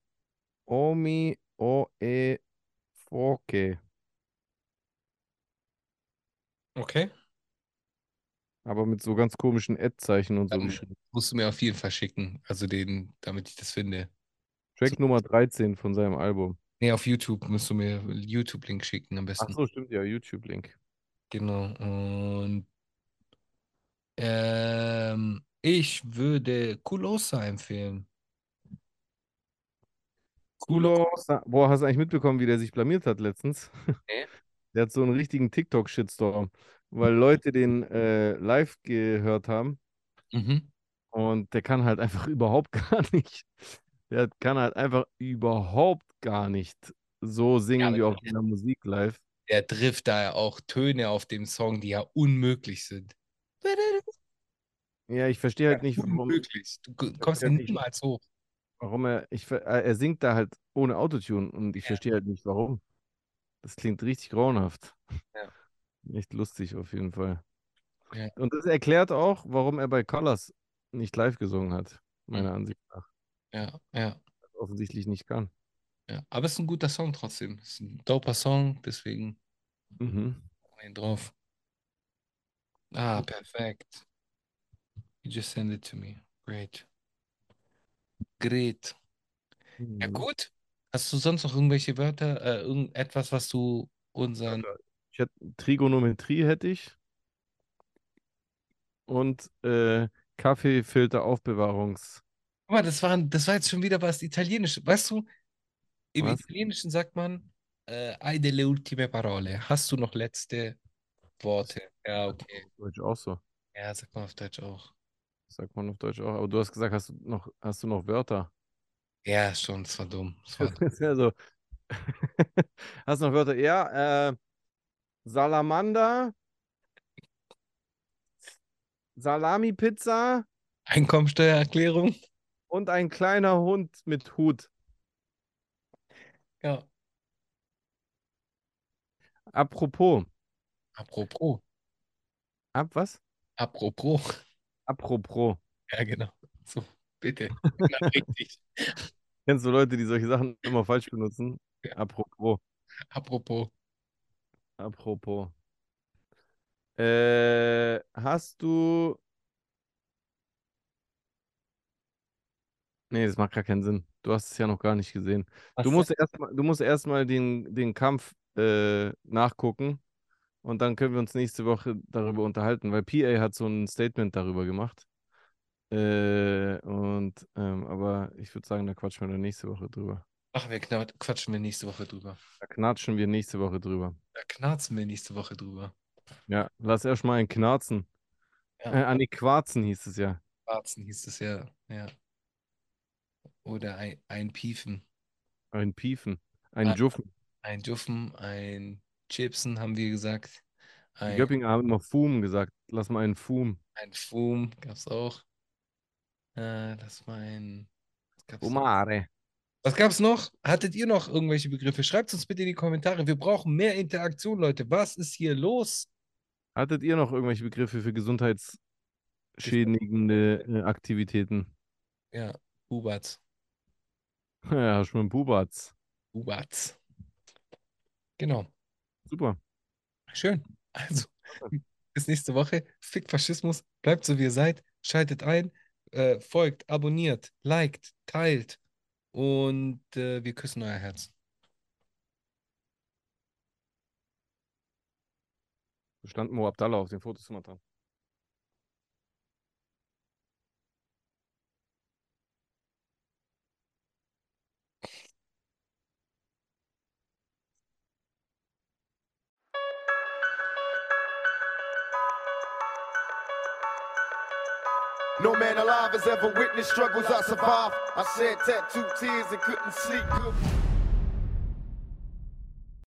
Omi O E Foke. Okay. Aber mit so ganz komischen Ad-Zeichen und so Dann geschrieben. musst du mir auf jeden Fall schicken. Also den, damit ich das finde. Track Nummer 13 von seinem Album. Nee, auf YouTube musst du mir YouTube-Link schicken am Ach besten. so, stimmt ja, YouTube-Link. Genau. Und ähm, ich würde Kulosa empfehlen. Kulo, boah, hast du eigentlich mitbekommen, wie der sich blamiert hat letztens? Nee. Der hat so einen richtigen TikTok-Shitstorm, weil Leute den äh, live gehört haben Mhm. und der kann halt einfach überhaupt gar nicht. Der kann halt einfach überhaupt gar nicht so singen Ja, wie auf seiner Musik live. Der trifft da ja auch Töne auf dem Song, die ja unmöglich sind. Ja, ich verstehe halt nicht, warum, Unmöglich. Du kommst ja ja nicht. niemals hoch. warum er, ich, äh, er singt da halt ohne Autotune und ich Ja. verstehe halt nicht, warum. Das klingt richtig grauenhaft. Ja. Echt lustig auf jeden Fall. Ja. Und das erklärt auch, warum er bei Colors nicht live gesungen hat, meiner Mhm. Ansicht nach. Ja, ja, Offensichtlich nicht kann. Ja. Aber es ist ein guter Song trotzdem. Es ist ein doper Song, deswegen Mhm. ihn drauf. Ah, perfekt. You just send it to me. Great. Great. Ja, Mhm. gut. Hast du sonst noch irgendwelche Wörter, äh, irgendetwas, was du unseren. Ich hätte, Trigonometrie hätte ich. Und äh, Kaffeefilteraufbewahrungs. Guck mal, das war, das war jetzt schon wieder was Italienisches. Weißt du, im Was? Italienischen sagt man, äh, hai delle ultime parole. Hast du noch letzte Worte? Ja, okay. Auf Deutsch auch so. Ja, sagt man auf Deutsch auch. Sagt man auf Deutsch auch. Aber du hast gesagt, hast du noch, hast du noch Wörter? Ja, schon, das war dumm. Das war ist ja so. Hast du noch Wörter? Ja, äh, Salamander, Salami-Pizza Einkommensteuererklärung. und ein kleiner Hund mit Hut. Ja. Apropos. Apropos. Ab was? Apropos. Apropos. Ja, genau. So, bitte. Richtig. Kennst du Leute, die solche Sachen immer falsch benutzen? Ja. Apropos. Apropos. Apropos. Äh, hast du Nee, das macht gar keinen Sinn. Du hast es ja noch gar nicht gesehen. Was Du musst erstmal, du musst erstmal den, den Kampf äh, nachgucken und dann können wir uns nächste Woche darüber unterhalten, weil PA hat so ein Statement darüber gemacht. Äh, und ähm, aber ich würde sagen, da quatschen wir dann nächste Woche drüber. Ach, wir quatschen wir nächste Woche drüber. Da knatschen wir nächste Woche drüber. Da knarzen wir nächste Woche drüber. Ja, lass erst mal einen knarzen. Ja. Äh, an die Quarzen hieß es ja. Quarzen hieß es ja. ja. Oder ein, ein Piefen. Ein Piefen. Ein Ah. Juffen. Ein Juffen, ein Chipsen, haben wir gesagt. Die Ein, Göppinger haben immer Fum gesagt. Lass mal einen Fum. ein Fum gab es auch. Äh, das war ein. Was gab's noch? Fumare. Was gab's noch? Hattet ihr noch irgendwelche Begriffe? Schreibt uns bitte in die Kommentare. Wir brauchen mehr Interaktion, Leute. Was ist hier los? Hattet ihr noch irgendwelche Begriffe für gesundheitsschädigende äh, Aktivitäten? Ja, Bubatz. Ja, du einen Bubatz. Bubatz. Genau. Super. Schön. Also, bis nächste Woche. Fick Faschismus. Bleibt so, wie ihr seid. Schaltet ein. Äh, folgt, abonniert, liked, teilt. Und äh, wir küssen euer Herz. Da stand Mo Abdallah auf den Fotos immer dran. Alive has ever witnessed struggles I survived. I shed tattooed tears and couldn't sleep.